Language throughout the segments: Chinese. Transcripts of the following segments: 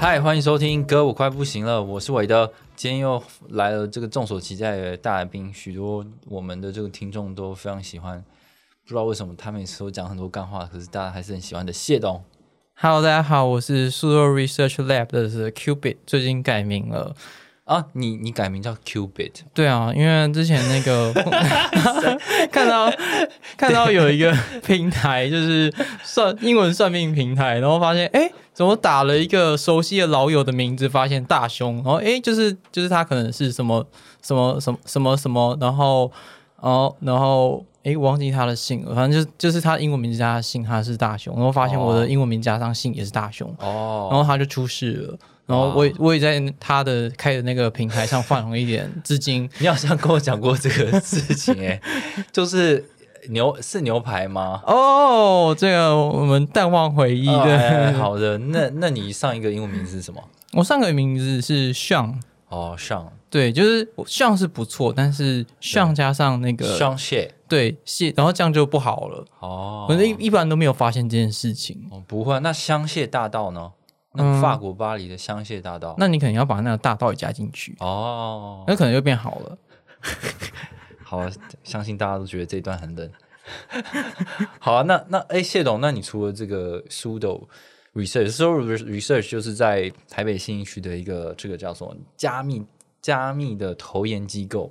嗨，欢迎收听哥，我快不行了，我是韦德。今天又来了这个众所期待的大来宾，许多我们的这个听众都非常喜欢，不知道为什么他每次都讲很多干话，可是大家还是很喜欢的谢董。Hello，大家好，我是苏州 Research Lab 的是 Qubit，最近改名了。啊，你你改名叫 Qbit，对啊，因为之前那个 看到看到有一个平台，就是算英文算命平台，然后发现哎，诶怎么打了一个熟悉的老友的名字，发现大雄，然后哎，就是就是他可能是什么什么什么什么什么，然后然后然后哎，我忘记他的姓了，反正就是就是他英文名字加他姓，他是大雄，然后发现我哦。的英文名加上姓也是大雄，哦，然后他就出事了。然后我也我也在他的开的那个平台上放了一点资金，你好像跟我讲过这个事情哎、就是牛是牛排吗？哦，这个我们淡忘回忆哦的。哎 好的，那那你上一个英文名字是什么？我上个名字是 Sean，哦，上对，就是 Sean 是不错，但是 Sean 加上那个上蟹对蟹，然后这样就不好了。哦，我一一般都没有发现这件事情。哦不会，那香榭大道呢？那嗯法国巴黎的香榭大道，那你可能要把那个大道也加进去，哦，那可能就变好了。好，相信大家都觉得这一段很冷。好啊，那那哎，谢董，那你除了这个 Sudo Research，Sudo Research 就是在台北信义区的一个这个叫做加密加密的投研机构，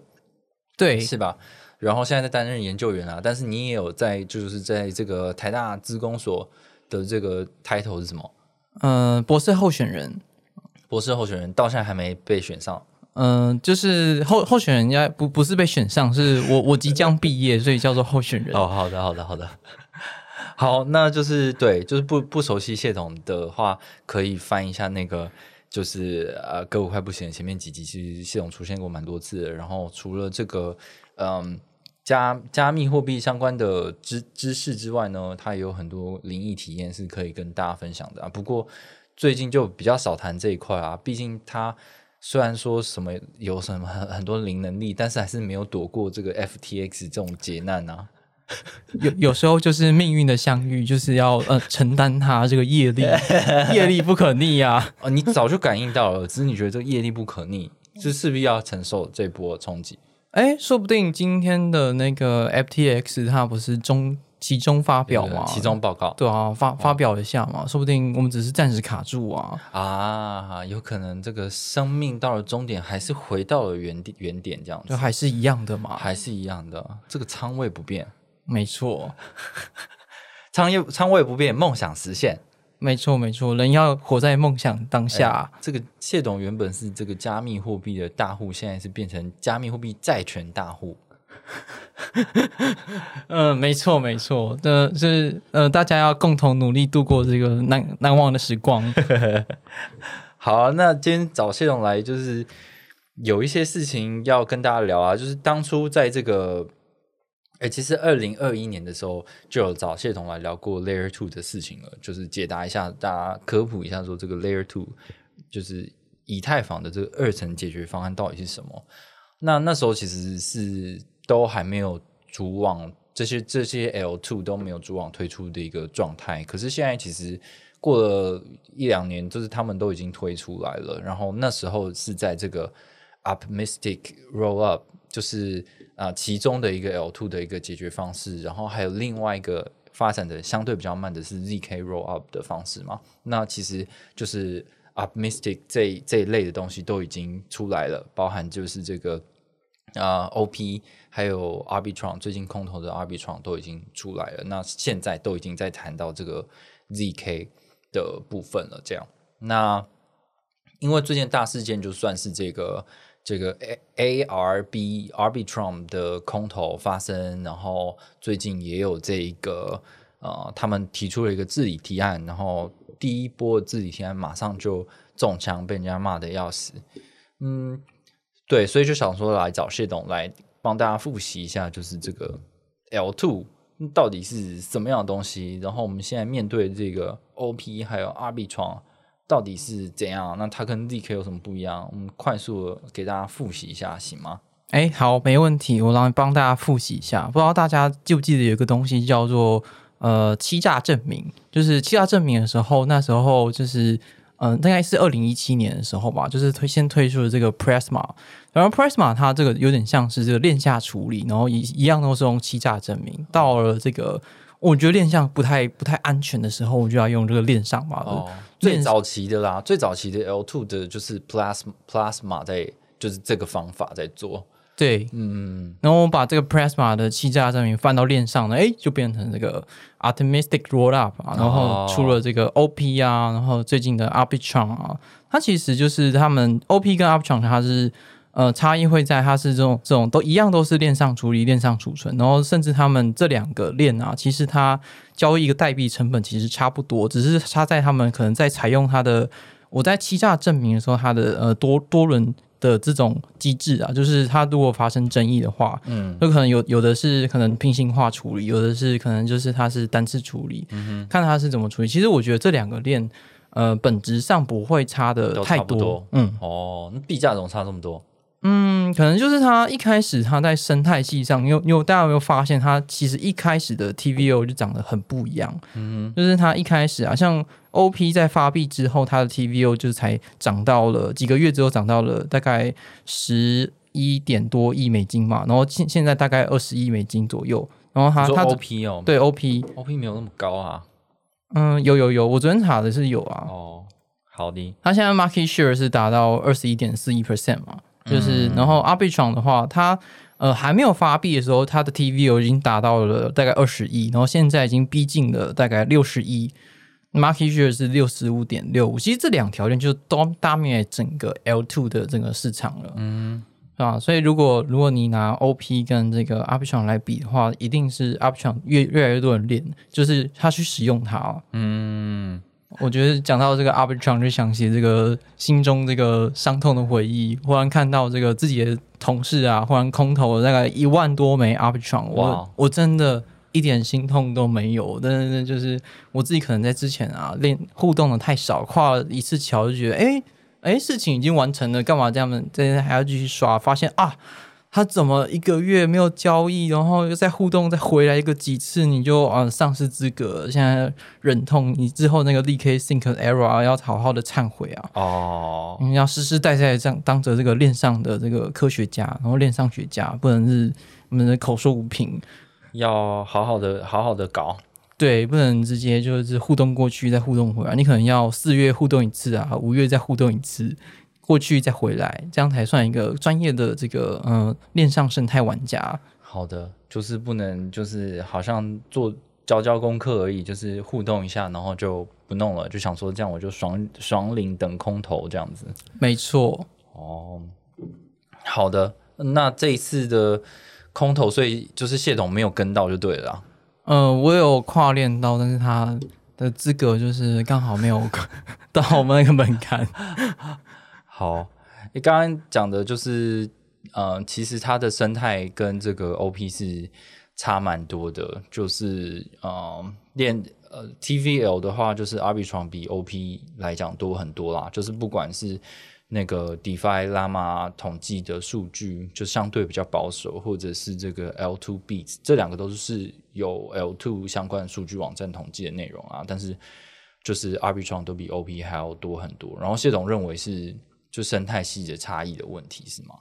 对，是吧？然后现在在担任研究员啊，但是你也有在就是在这个台大资工所的这个 title 是什么？嗯、博士候选人，博士候选人，到现在还没被选上。嗯、就是候候选人应该不不是被选上，是我我即将毕业，所以叫做候选人。哦，好的，好的，好的。好，那就是对，就是不不熟悉系统的话，可以翻一下那个，就是呃，歌舞快不行前面几集，其实系统出现过蛮多次的。然后除了这个，嗯，加加密货币相关的知知识之外呢，它也有很多灵异体验是可以跟大家分享的啊。不过最近就比较少谈这一块啊，毕竟它虽然说什么有什么很很多灵能力，但是还是没有躲过这个 FTX 这种劫难啊。有有时候就是命运的相遇，就是要呃承担它这个业力，业力不可逆啊。哦，你早就感应到了，只是你觉得这个业力不可逆，是势必要承受这波冲击。哎，说不定今天的那个 FTX 它不是中集中发表吗？其中报告对啊，发发表一下嘛，说不定我们只是暂时卡住啊。啊，有可能这个生命到了终点，还是回到了原点原点这样子，就还是一样的嘛。还是一样的，这个仓位不变，没错，仓位仓位不变，梦想实现。没错，没错，人要活在梦想当下。这个谢董原本是这个加密货币的大户，现在是变成加密货币债权大户。嗯、没错，没错，这是呃，大家要共同努力度过这个难难忘的时光。好啊、那今天找谢董来，就是有一些事情要跟大家聊啊，就是当初在这个，哎，其实二零二一年的时候就有找谢董来聊过 Layer Two 的事情了，就是解答一下大家科普一下，说这个 Layer Two 就是以太坊的这个二层解决方案到底是什么。那那时候其实是都还没有主网这些这些 L two 都没有主网推出的一个状态，可是现在其实过了一两年，就是他们都已经推出来了。然后那时候是在这个 Optimistic Rollup，就是啊、其中的一个 L two 的一个解决方式，然后还有另外一个发展的相对比较慢的是 ZK Rollup 的方式嘛。那其实就是 Optimistic 这这一类的东西都已经出来了，包含就是这个啊、OP 还有 Arbitron 最近空投的 Arbitron 都已经出来了，那现在都已经在谈到这个 ZK 的部分了。这样，那因为最近大事件就算是这个这个 A ARB Arbitrum 的空投发生，然后最近也有这一个呃，他们提出了一个治理提案，然后第一波治理提案马上就中枪，被人家骂的要死。嗯，对，所以就想说来找谢董来帮大家复习一下，就是这个 L two 到底是什么样的东西，然后我们现在面对这个 OP 还有 Arbitrum 到底是怎样，那它跟 ZK 有什么不一样？我们快速的给大家复习一下，行吗？哎，好，没问题，我来帮大家复习一下。不知道大家记不记得有一个东西叫做呃欺诈证明，就是欺诈证明的时候，那时候就是嗯、呃，大概是二零一七年的时候吧，就是推先推出了这个 Prisma，然后 Prisma 它这个有点像是这个链下处理，然后一一样都是用欺诈证明。到了这个我觉得链下不太不太安全的时候，我就要用这个链上嘛。哦，最早期的啦，最早期的 L two 的就是 Plasma Plasma 在就是这个方法在做。对，嗯，然后我把这个 plasma 的欺诈证明放到链上呢，哎，就变成这个 Optimistic Rollup 啊，然后出了这个 OP 啊，然后最近的 Arbitron 啊，它其实就是他们 OP 跟 Arbitron 它是呃差异会在它是这种这种都一样都是链上处理、链上储存，然后甚至他们这两个链啊，其实它交易一个代币成本其实差不多，只是差在他们可能在采用它的我在欺诈证明的时候，它的呃多多轮。的这种机制啊，就是它如果发生争议的话，嗯，有可能有有的是可能平行化处理，有的是可能就是它是单次处理，嗯看它是怎么处理。其实我觉得这两个链，呃，本质上不会差的太多嗯哦，那币价怎么差这么多？嗯，可能就是它一开始它在生态系上，你有你有大家有没有发现，它其实一开始的 TVO 就长得很不一样，嗯就是它一开始啊，像 OP 在发币之后，它的 TVO 就才涨到了几个月之后涨到了大概十一点多亿美金嘛，然后现现在大概二十亿美金左右，然后它它 OP 哦，对 OP，，OP 没有那么高啊。嗯，有有有，我昨天查的是有啊，哦，好的，它现在 market share 是达到二十一点四亿 percent 嘛，就是、嗯然后 Arbitrum 的话，它呃还没有发币的时候，它的 TVO 已经达到了大概二十亿，然后现在已经逼近了大概六十亿，market share 是六十五点六五，其实这两条链就都 dominate 整个 L two 的整个市场了，嗯，是吧？所以如果如果你拿 OP 跟这个 Arbitrum 来比的话，一定是 Arbitrum 越越来越多人练，就是他去使用它哦。嗯，我觉得讲到这个 Arbitrum，就想起这个心中这个伤痛的回忆。忽然看到这个自己的同事啊，忽然空投了大概一万多枚 Arbitrum，哇我我真的一点心痛都没有。但是就是我自己可能在之前啊练互动的太少，跨了一次桥就觉得，哎哎，事情已经完成了，干嘛这样子？这还要继续刷？发现啊。他怎么一个月没有交易，然后又再互动，再回来一个几次，你就啊丧失资格？现在忍痛，你之后那个 DK Think Error 要好好的忏悔啊！哦，你要世世代代这样当着这个链上的这个科学家，然后链上学家，不能是我们的口说无凭，要好好的好好的搞。对，不能直接就是互动过去再互动回来，你可能要四月互动一次啊，五月再互动一次，过去再回来，这样才算一个专业的这个嗯链上生态玩家。好的，就是不能就是好像做交交功课而已，就是互动一下，然后就不弄了，就想说这样我就爽爽领等空投这样子。没错，哦，好的，那这一次的空投，所以就是谢董没有跟到就对了啦。嗯，我有跨链到，但是他的资格就是刚好没有 到我们那个门槛。好，你刚刚讲的就是，呃，其实它的生态跟这个 OP 是差蛮多的，就是呃，练呃 TVL 的话，就是 Arbitrum 比 OP 来讲多很多啦，就是不管是那个 DeFi Llama 统计的数据，就相对比较保守，或者是这个 L2 Beats，这两个都是有 L2 相关数据网站统计的内容啊，但是就是 Arbitrum 都比 OP 还要多很多。然后谢总认为是就生态系的差异的问题是吗？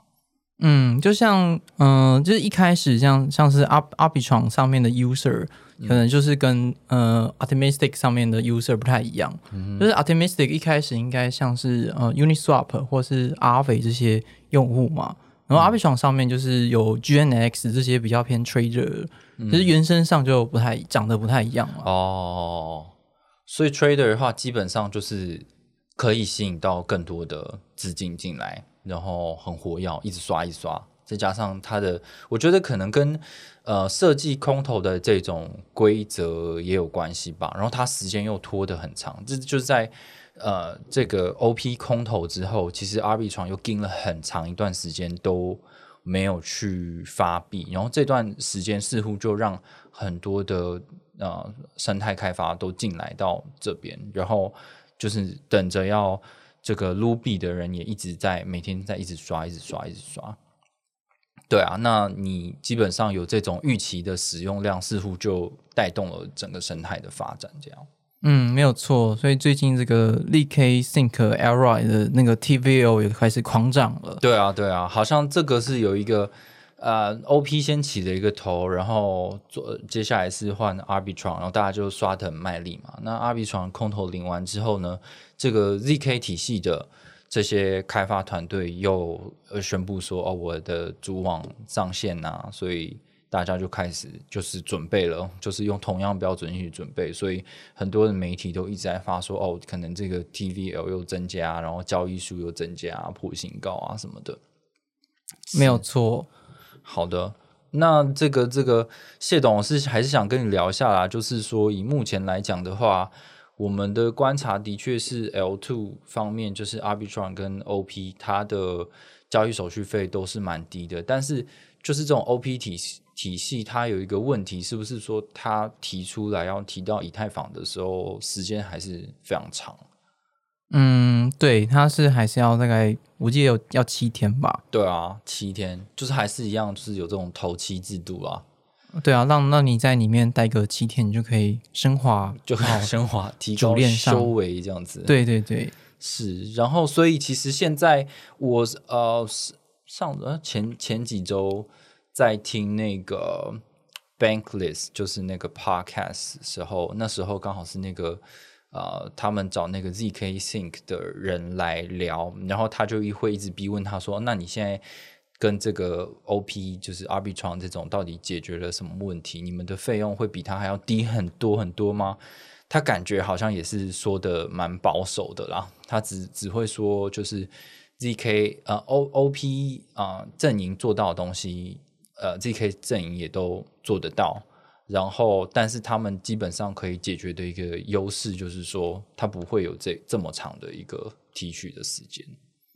嗯，就像嗯、呃就是一开始像像是 Ar Arbitrum 上面的 user，可能就是跟呃 Optimistic 上面的 user 不太一样。就是 Optimistic 一开始应该像是呃 Uniswap 或是 Aave 这些用户嘛，然后 Arbitrum 上面就是有 GNX 这些比较偏 trader，就是原生上就不太长得不太一样了。哦，所以 Trader 的话，基本上就是可以吸引到更多的资金进来，然后很活跃，一直刷一刷，再加上它的，我觉得可能跟呃设计空投的这种规则也有关系吧。然后它时间又拖得很长，这就是在呃这个 OP 空投之后，其实 RB 床又盯了很长一段时间都没有去发币，然后这段时间似乎就让很多的呃生态开发都进来到这边，然后就是等着要这个撸币的人也一直在每天在一直刷，一直刷，一直刷。对啊，那你基本上有这种预期的使用量，似乎就带动了整个生态的发展。这样，嗯，没有错。所以最近这个 Lk Sync Alright 的那个 T V O 也开始狂涨了。对啊，对啊，好像这个是有一个呃 OP 先起的一个头，然后做接下来是换 Arbitron，然后大家就刷的很卖力嘛。那 Arbitron 空头领完之后呢，这个 ZK 体系的。这些开发团队又呃宣布说哦，我的主网上线呐，所以大家就开始就是准备了，就是用同样标准去准备，所以很多的媒体都一直在发说哦，可能这个 TVL 又增加，然后交易数又增加，破新高啊什么的，没有错。好的，那这个这个谢董是还是想跟你聊一下啦，就是说以目前来讲的话。我们的观察的确是 L two 方面，就是 Arbitron 跟 OP，它的交易手续费都是蛮低的。但是，就是这种 OP 体体系，它有一个问题，是不是说它提出来要提到以太坊的时候，时间还是非常长？嗯，对，他是还是要大概，我记得有要七天吧？对啊，七天，就是还是一样，就是有这种头期制度啊。对啊，让让你在里面待个七天，你就可以升华，就升华提高修为这样子。对对对，是。然后，所以其实现在我呃上呃前前几周在听那个 Bankless，就是那个 Podcast 时候，那时候刚好是那个呃他们找那个 ZK Think 的人来聊，然后他就一会一直逼问他说：“那你现在？”跟这个 OP 就是 Arbitron 这种到底解决了什么问题？你们的费用会比他还要低很多很多吗？他感觉好像也是说的蛮保守的啦。他只只会说就是 ZK 呃 O OP 啊阵营做到的东西，呃 ZK 阵营也都做得到。然后，但是他们基本上可以解决的一个优势就是说，它不会有这这么长的一个提取的时间。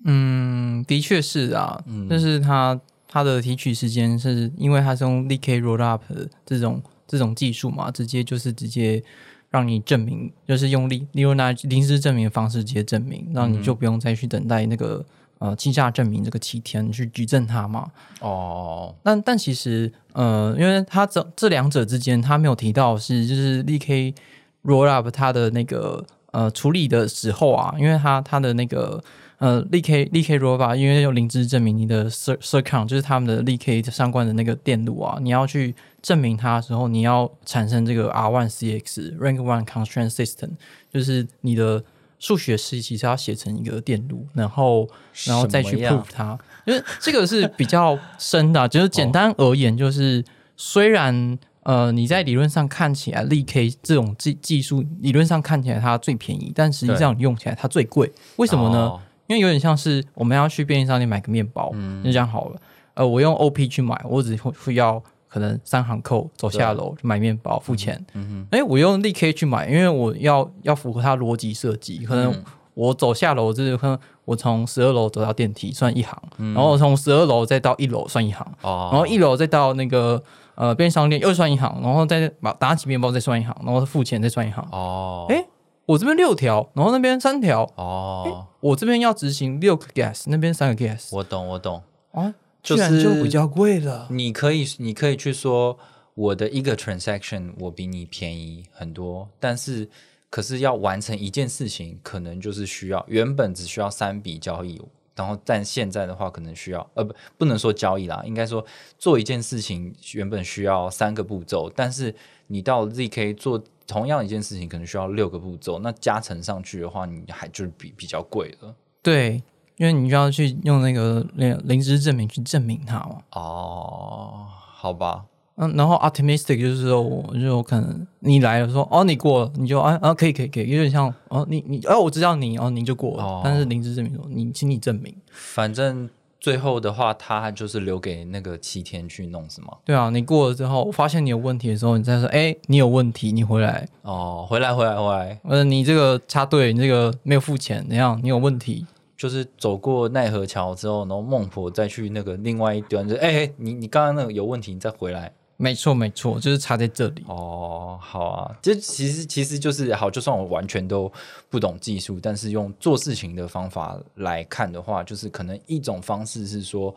嗯，的确是啊，嗯但是它它的提取时间是因为它是用 Lk Rollup 这种这种技术嘛，直接就是直接让你证明，就是用利利用那临时证明的方式直接证明，那你就不用再去等待那个呃计价证明这个七天去举证它嘛。哦，但但其实呃，因为他这这两者之间，他没有提到是就是 Lk Rollup 它的那个呃处理的时候啊，因为它它的那个。呃，立 K 立 K Roba，因为用灵芝证明你的 circuit 就是他们的立 K 相关的那个电路啊，你要去证明它的时候，你要产生这个 R one CX Rank One Constraint System，就是你的数学式其实要写成一个电路，然后然后再去 prove 它，因为这个是比较深的，就是简单而言，就是虽然呃你在理论上看起来力 K 这种技技术理论上看起来它最便宜，但实际上用起来它最贵，为什么呢？因为有点像是我们要去便利商店买个面包，嗯。就这样好了。呃，我用 OP 去买，我只会会要可能三行扣，走下楼买面包付钱。嗯哼哎，我用 DK 去买，因为我要要符合它逻辑设计，可能我走下楼就是可能我从十二楼走到电梯算一行，然后从十二楼再到一楼算一行，哦然后一楼再到那个呃便利商店又算一行，然后再把打起面包再算一行，然后付钱再算一行。哦，哎。我这边六条，然后那边三条。哦，我这边要执行六个 gas，那边三个 gas。我懂，我懂。啊，就是就比较贵了。你可以，你可以去说我的一个 transaction 我比你便宜很多，但是可是要完成一件事情，可能就是需要原本只需要三笔交易，然后但现在的话可能需要呃不不能说交易啦，应该说做一件事情原本需要三个步骤，但是你到 zk 做。同样一件事情可能需要六个步骤，那加成上去的话，你还就是比比较贵了。对，因为你就要去用那个那临时证明去证明它嘛。哦，好吧。嗯，然后 optimistic 就是说，我就可能你来了说，哦，你过了，你就啊啊，可以可以可以，有点像哦，你你哦，我知道你哦，你就过了。但是临时证明说，你请你证明。反正最后的话，他就是留给那个七天去弄，是吗？对啊，你过了之后，发现你有问题的时候，你再说，哎，你有问题，你回来，哦，回来，回来，回来，呃，你这个插队，你这个没有付钱，怎样？你有问题，就是走过奈何桥之后，然后孟婆再去那个另外一端，就哎、你你刚刚那个有问题，你再回来。没错没错，就是差在这里。哦，好啊，这其实其实就是好，就算我完全都不懂技术，但是用做事情的方法来看的话，就是可能一种方式是说，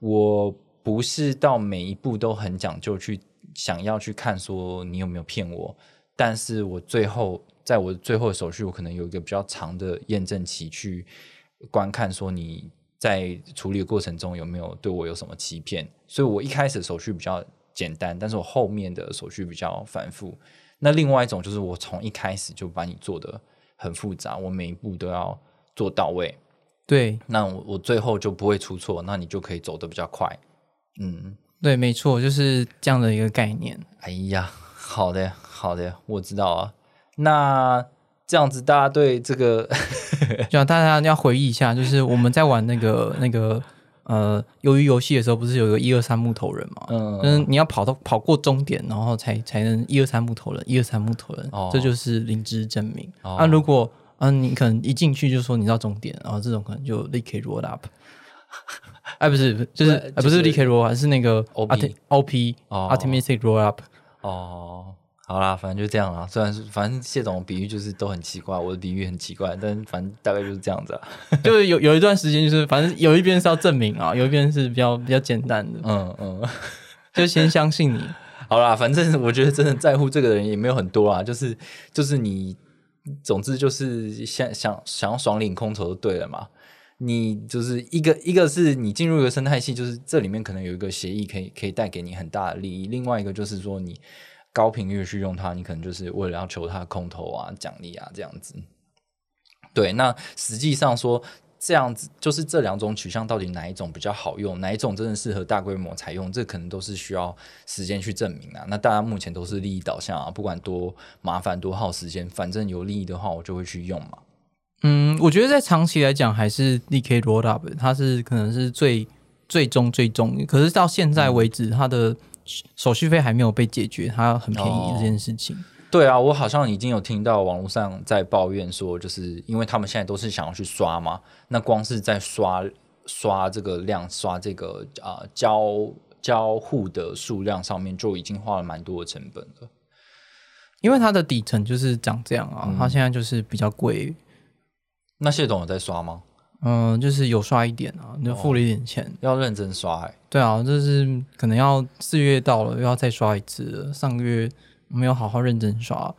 我不是到每一步都很讲究去想要去看说你有没有骗我，但是我最后在我最后的手续，我可能有一个比较长的验证期去观看说你在处理的过程中有没有对我有什么欺骗，所以我一开始手续比较简单，但是我后面的手续比较繁复。那另外一种就是我从一开始就把你做的很复杂，我每一步都要做到位，对那我我最后就不会出错，那你就可以走得比较快。嗯，对，没错，就是这样的一个概念。哎呀，好的好的，我知道啊。那这样子，大家对这个 就像大家要回忆一下，就是我们在玩那个那个呃鱿鱼游戏的时候，不是有一个一二三木头人嘛？嗯就是你要跑到跑过终点，然后才才能一二三木头人，一二三木头人，哦这就是灵芝证明。哦啊，如果嗯、你可能一进去就说你到终点，然后这种可能就立刻 roll up。哎，不是，就是不是立刻 roll，up，是那个 OP OP 哦 optimistic roll up。哦，好啦，反正就这样啦。虽然是反正谢总比喻就是都很奇怪，我的比喻很奇怪，但反正大概就是这样子啊。就是有有一段时间，就是反正有一边是要证明啊，有一边是比较比较简单的，嗯嗯。就先相信你。好啦，反正我觉得真的在乎这个的人也没有很多啊，就是就是你，总之就是想想想要爽领空投就对了嘛。你就是一个一个是你进入一个生态系，就是这里面可能有一个协议可以可以带给你很大的利益，另外一个就是说你高频率去用它，你可能就是为了要求它空投啊、奖励啊这样子。对，那实际上说这样子，就是这两种取向到底哪一种比较好用，哪一种真的适合大规模采用，这可能都是需要时间去证明啊。那大家目前都是利益导向啊，不管多麻烦多耗时间，反正有利益的话，我就会去用嘛。嗯，我觉得在长期来讲，还是 DK roll up，它是可能是最最终最终，可是到现在为止，它的手续费还没有被解决，它很便宜这件事情。对啊，我好像已经有听到网络上在抱怨说，就是因为他们现在都是想要去刷嘛，那光是在刷刷这个量、刷这个啊、交交互的数量上面，就已经花了蛮多的成本了。因为它的底层就是长这样啊，它现在就是比较贵，那谢董有在刷吗？嗯、就是有刷一点啊，你就付了一点钱。要认真刷哎、对啊，就是可能要四月到了，又要再刷一次了。上个月没有好好认真刷，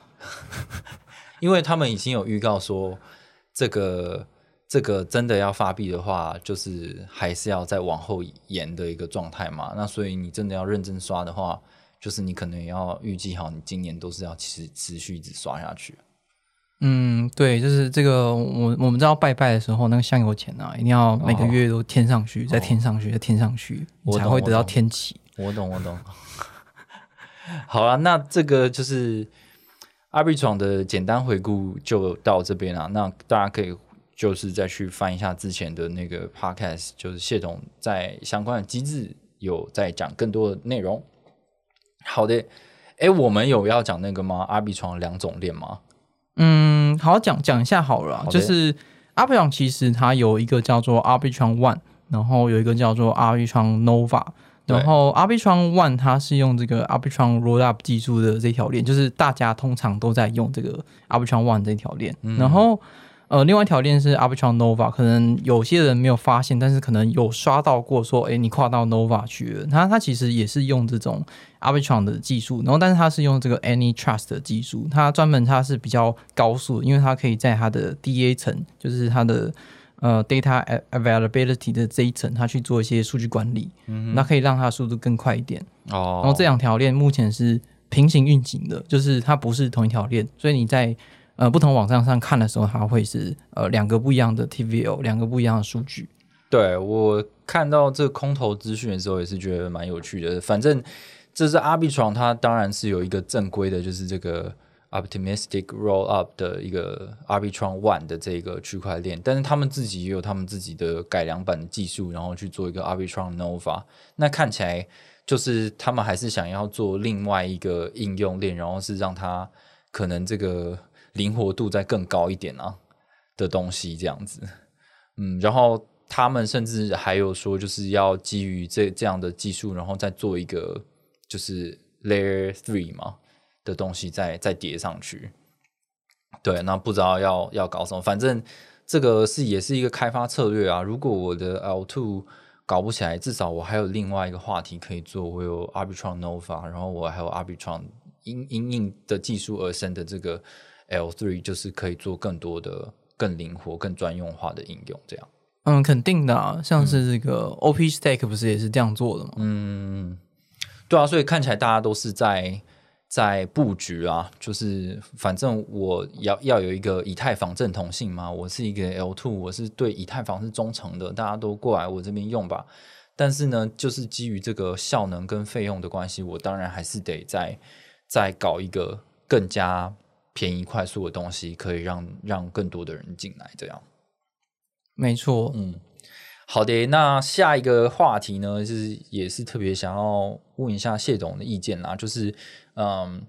因为他们已经有预告说，这个这个真的要发币的话，就是还是要再往后延的一个状态嘛。那所以你真的要认真刷的话，就是你可能也要预计好，你今年都是要持持续一直刷下去。嗯，对，就是这个，我我们知道拜拜的时候，那个香油钱啊，一定要每个月都添上去，再添上去，再添上去，我才会得到天启。我懂，我懂。好了，那这个就是阿比闯的简单回顾就到这边了。那大家可以就是再去翻一下之前的那个 podcast，就是谢总在相关的机制有在讲更多的内容。好的，哎，我们有要讲那个吗？阿比闯两种链吗？嗯，好讲讲一下好了就是阿比创其实它有一个叫做 Arbitron One，然后有一个叫做 Arbitron Nova。然后 Arbitron One 它是用这个 Arbitron Rollup 技术的这条链，就是大家通常都在用这个 Arbitron One 这条链。然后呃，另外一条链是 Arbitron Nova，可能有些人没有发现，但是可能有刷到过说，诶，你跨到 Nova 去了。它它其实也是用这种 Arbitron 的技术，然后但是它是用这个 Any Trust 的技术，它专门它是比较高速，因为它可以在它的 DA 层，就是它的呃 data availability 的这一层，它去做一些数据管理，那可以让它速度更快一点。哦，然后这两条链目前是平行运行的，就是它不是同一条链，所以你在呃不同网站上看的时候，它会是呃两个不一样的 TVO，两个不一样的数据。对我看到这空头资讯的时候，也是觉得蛮有趣的。反正这是阿比床，它当然是有一个正规的，就是这个 optimistic roll up 的一个 Arbitron One 的这个区块链，但是他们自己也有他们自己的改良版的技术，然后去做一个 Arbitron Nova。那看起来就是他们还是想要做另外一个应用链，然后是让它可能这个灵活度再更高一点啊的东西这样子。嗯，然后他们甚至还有说，就是要基于这这样的技术，然后再做一个就是 Layer Three 嘛。的东西再再叠上去，对，那不知道要要搞什么，反正这个是也是一个开发策略啊。如果我的 L two 搞不起来，至少我还有另外一个话题可以做。我有 Arbitron Nova，然后我还有 Arbitron 因因应的技术而生的这个 L three，就是可以做更多的、更灵活、更专用化的应用。这样，嗯，肯定的啊，像是这个 OP Stack 不是也是这样做的吗？嗯，对啊，所以看起来大家都是在。在布局啊，就是反正我要要有一个以太坊正统性嘛，我是一个 L two，我是对以太坊是忠诚的，大家都过来我这边用吧。但是呢，就是基于这个效能跟费用的关系，我当然还是得再再搞一个更加便宜快速的东西，可以让让更多的人进来。这样，没错，嗯。好的，那下一个话题呢，就是也是特别想要问一下谢总的意见啦，就是嗯，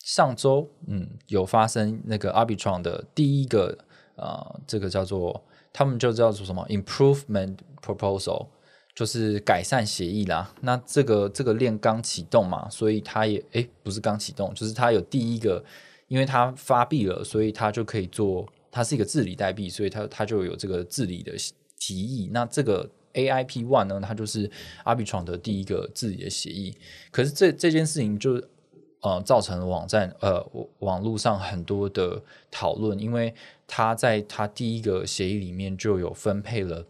上周嗯有发生那个 Arbitron 的第一个呃，这个叫做他们就叫做什么 Improvement Proposal，就是改善协议啦。那这个这个链刚启动嘛，所以它也诶不是刚启动，就是它有第一个，因为它发币了，所以它就可以做，它是一个治理代币，所以它它就有这个治理的。提议，那这个 AIP One 呢？它就是 Arbitron 的第一个治理的协议。可是这这件事情就呃造成了网站呃网络上很多的讨论，因为它在它第一个协议里面就有分配了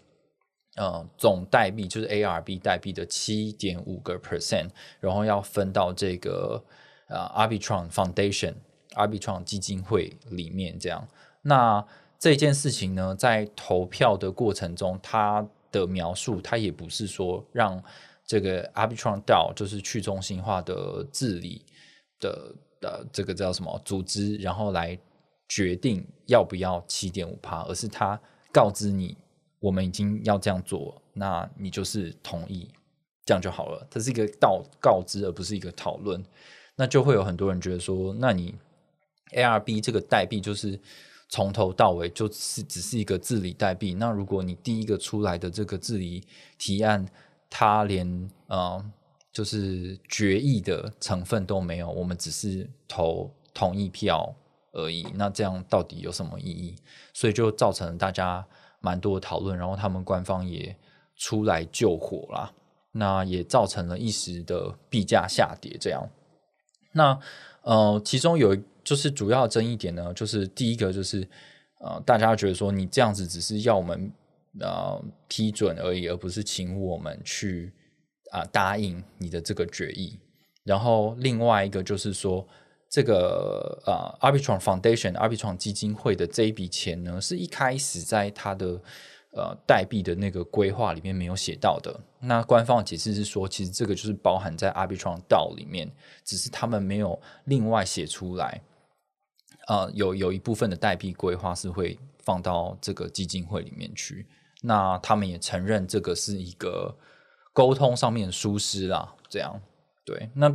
呃总代币就是 ARB 代币的七点五个 percent，然后要分到这个呃 Arbitron Foundation R B 创基金会里面这样。那这件事情呢，在投票的过程中，它的描述，它也不是说让这个 Arbitron DAO 就是去中心化的治理的的这个叫什么组织，然后来决定要不要七点五趴，而是他告知你，我们已经要这样做，那你就是同意，这样就好了。它是一个告告知，而不是一个讨论。那就会有很多人觉得说，那你 ARB 这个代币就是。从头到尾就是只是一个治理代币。那如果你第一个出来的这个治理提案，它连呃就是决议的成分都没有，我们只是投同意票而已。那这样到底有什么意义？所以就造成了大家蛮多讨论，然后他们官方也出来救火啦。那也造成了一时的币价下跌。这样，那呃其中有。就是主要争议点呢，就是第一个就是呃，大家觉得说你这样子只是要我们呃批准而已，而不是请我们去啊答应你的这个决议。然后另外一个就是说，这个呃 Arbitron Foundation Arbitron 基金会的这一笔钱呢，是一开始在它的呃代币的那个规划里面没有写到的。那官方的解释是说，其实这个就是包含在 Arbitron DAO 里面，只是他们没有另外写出来。呃，有有一部分的代币规划是会放到这个基金会里面去，那他们也承认这个是一个沟通上面疏失啦，这样对。那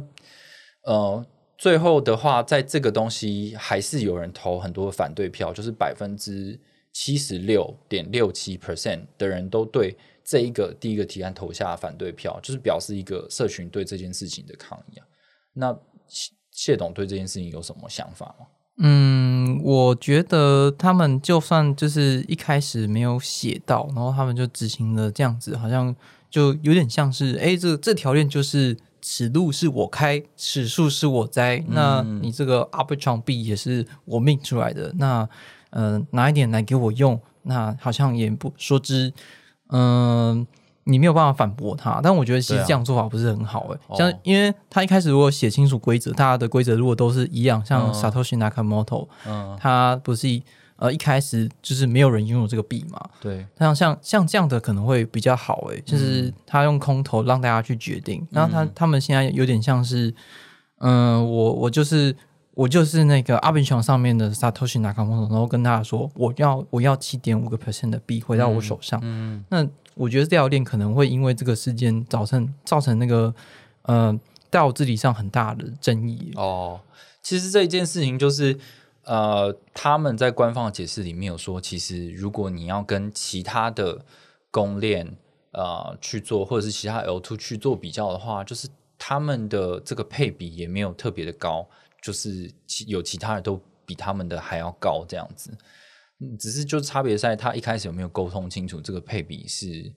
呃，最后的话，在这个东西还是有人投很多反对票，就是百分之七十六点六七 percent 的人都对这一个第一个提案投下反对票，就是表示一个社群对这件事情的抗议啊。那谢董对这件事情有什么想法吗？嗯，我觉得他们就算就是一开始没有写到，然后他们就执行了这样子，好像就有点像是，哎，这这条链就是此路是我开，此树是我栽，那你这个 Arbitron B 也是我命出来的，那呃拿一点来给我用，那好像也不说之，嗯。你没有办法反驳他，但我觉得其实这样做法不是很好诶。像因为他一开始如果写清楚规则，大家的规则如果都是一样，像 Satoshi Nakamoto，嗯，他不是呃一开始就是没有人拥有这个币嘛？对，像像像这样的可能会比较好诶，就是他用空投让大家去决定，然后他他们现在有点像是，嗯，我我就是。我就是那个阿比床上面的 Satoshi Nakamoto，然后跟大家说我要我要七点五个 percent 的币回到我手上。嗯，那我觉得这条链可能会因为这个事件造成造成那个呃道治理上很大的争议。哦，其实这一件事情就是，呃，他们在官方的解释里面有说，其实如果你要跟其他的公链呃去做，或者是其他 L two 去做比较的话，就是他们的这个配比也没有特别的高，就是其有其他人都比他们的还要高这样子。只是就差别在他一开始有没有沟通清楚这个配比是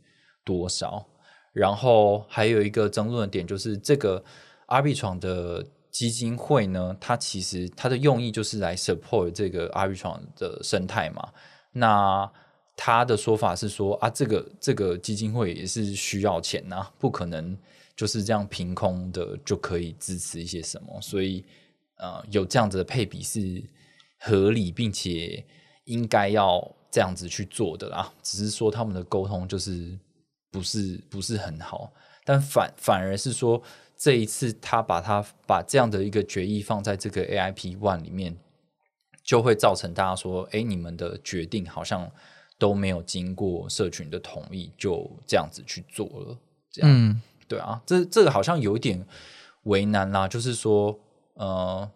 多少，然后还有一个争论点就是这个阿比床的基金会呢，它其实它的用意就是来 support 这个阿比床的生态嘛。那他的说法是说啊，这个这个基金会也是需要钱呐、不可能就是这样凭空的就可以支持一些什么，所以呃，有这样子的配比是合理，并且应该要这样子去做的啦。只是说他们的沟通就是不是不是很好，但反反而是说这一次他把他把这样的一个决议放在这个 AIP One 里面，就会造成大家说，哎，你们的决定好像都没有经过社群的同意，就这样子去做了，这样。嗯，对啊，这这个好像有一点为难啦，就是说，呃，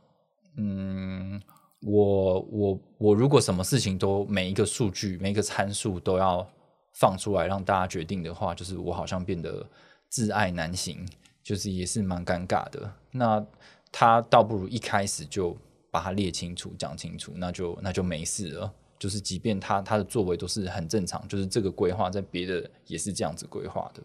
嗯，我我我如果什么事情都每一个数据、每一个参数都要放出来让大家决定的话，就是我好像变得自爱难行，就是也是蛮尴尬的。那他倒不如一开始就把它列清楚、讲清楚，那就那就没事了。就是即便他他的作为都是很正常，就是这个规划在别的也是这样子规划的。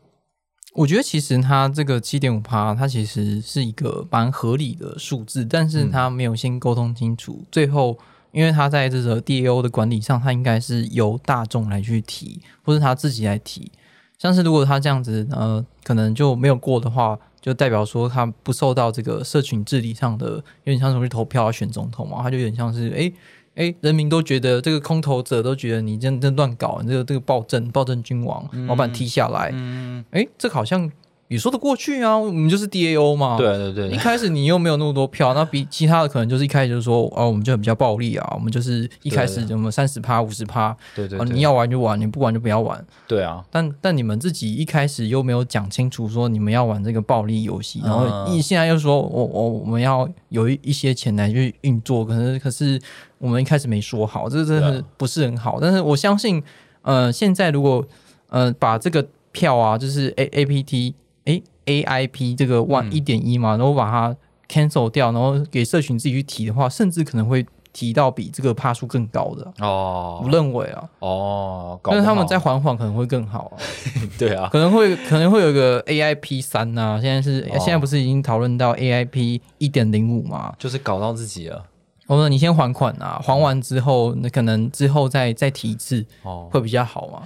我觉得其实它这个七点五趴，它其实是一个蛮合理的数字，但是它没有先沟通清楚。最后，因为他在这个 DAO 的管理上，他应该是由大众来去提，或是他自己来提。像是如果他这样子，呃，可能就没有过的话，就代表说他不受到这个社群治理上的，有点像是去投票啊选总统嘛，他就有点像是，诶诶，人民都觉得这个空头者都觉得你这样这乱搞，你这个这个暴政暴政君王，老板踢下来，嗯，哎，这个好像也说得过去啊，我们就是 DAO 嘛。，对对对一开始你又没有那么多票，那比其他的可能就是一开始就是说，哦，我们就比较暴力啊，我们就是一开始对我们三十趴、五十趴，哦，对对对，你要玩就玩，你不玩就不要玩。对啊，但但你们自己一开始又没有讲清楚说你们要玩这个暴力游戏，然后嗯你现在又说我我我们要有一一些钱来去运作，可是可是我们一开始没说好，这真的不是很好。但是我相信，呃，现在如果呃把这个票啊，就是 A A P T 诶 A I P 这个 one 嗯一点一嘛，然后把它 cancel 掉，然后给社群自己去提的话，甚至可能会提到比这个帕数更高的。哦我认为啊，哦，但是他们再缓缓可能会更好啊。对啊，可能会可能会有一个 AIP 三呐、现在是、哦现在不是已经讨论到 AIP 一点零五嘛？就是搞到自己了我说你先还款啊，还完之后，那可能之后再再提一次哦。会比较好嘛？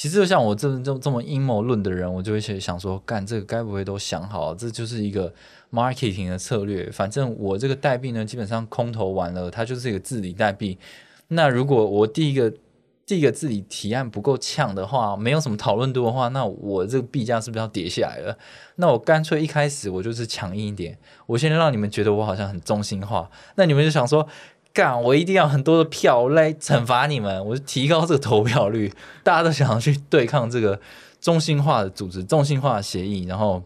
其实就像我这这这么阴谋论的人，我就会想说，干这个该不会都想好？这就是一个 marketing 的策略。反正我这个代币呢，基本上空投完了，它就是一个治理代币。那如果我第一个第一个治理提案不够呛的话，没有什么讨论度的话，那我这个币价是不是要跌下来了？那我干脆一开始我就是强硬一点，我先让你们觉得我好像很中心化，那你们就想说。干！我一定要很多的票来惩罚你们，我就提高这个投票率。大家都想要去对抗这个中心化的组织、中心化的协议，然后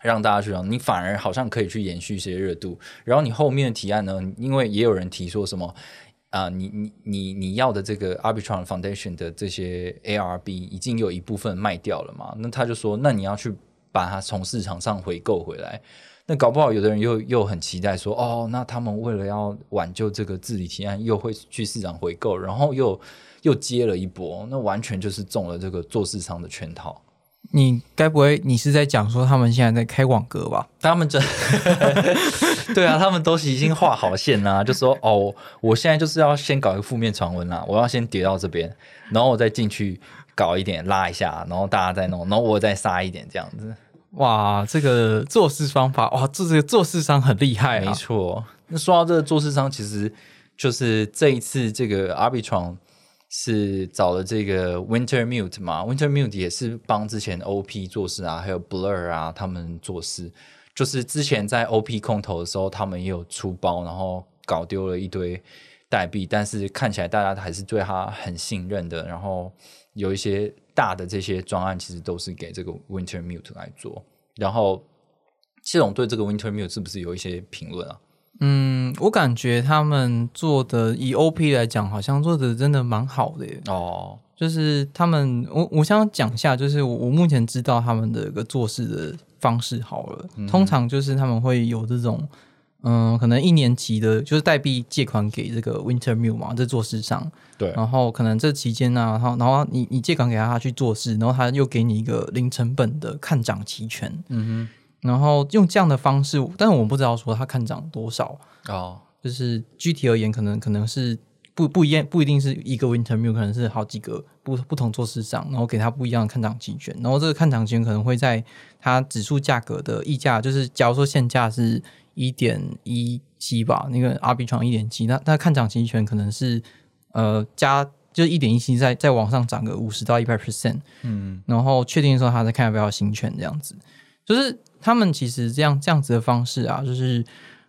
让大家去让你反而好像可以去延续一些热度。然后你后面的提案呢，因为也有人提说什么啊、你你你你要的这个 Arbitron Foundation 的这些 ARB 已经有一部分卖掉了嘛？那他就说，那你要去把它从市场上回购回来。那搞不好有的人又又很期待说，哦，那他们为了要挽救这个治理提案，又会去市场回购，然后又又接了一波，那完全就是中了这个做市场的圈套。你该不会你是在讲说他们现在在开网格吧？他们真 对啊，他们都是已经画好线啦、就说哦，我现在就是要先搞一个负面传闻啦，我要先跌到这边，然后我再进去搞一点拉一下，然后大家再弄，然后我再杀一点这样子。哇，这个做事方法哇，这这个做事商很厉害没！错，那说到这个做事商，其实就是这一次这个 Arbitron 是找了这个 Winter Mute 嘛，Winter Mute 也是帮之前 OP 做事啊，还有 Blur 啊他们做事。就是之前在 OP 空投的时候，他们也有出包，然后搞丢了一堆代币，但是看起来大家还是对他很信任的。然后有一些大的这些专案，其实都是给这个 Wintermute 来做。然后谢总对这个 Wintermute 是不是有一些评论啊？嗯，我感觉他们做的以 OP 来讲，好像做的真的蛮好的耶。哦，就是他们，我我想讲一下，就是我我目前知道他们的一个做事的方式好了，通常就是他们会有这种，嗯，可能一年期的，就是代币借款给这个 Wintermute 嘛，在做市上，对，然后可能这期间呢，然后然后你你借款给他，他去做事，然后他又给你一个零成本的看涨期权，嗯哼。然后用这样的方式，但是我不知道说他看涨多少，哦，就是具体而言，可能可能是不不一样，不一定是一个 Wintermute，可能是好几个不不同做市上，然后给他不一样的看涨期权，然后这个看涨期权可能会在它指数价格的溢价，就是假如说现价是一点一七吧，那个 R B 床一点七，那那看涨期权可能是呃加就是一点一七，再再往上涨个五十到一百 percent，嗯。然后确定的时候他再看要不要行权这样子，就是他们其实这样这样子的方式啊，就是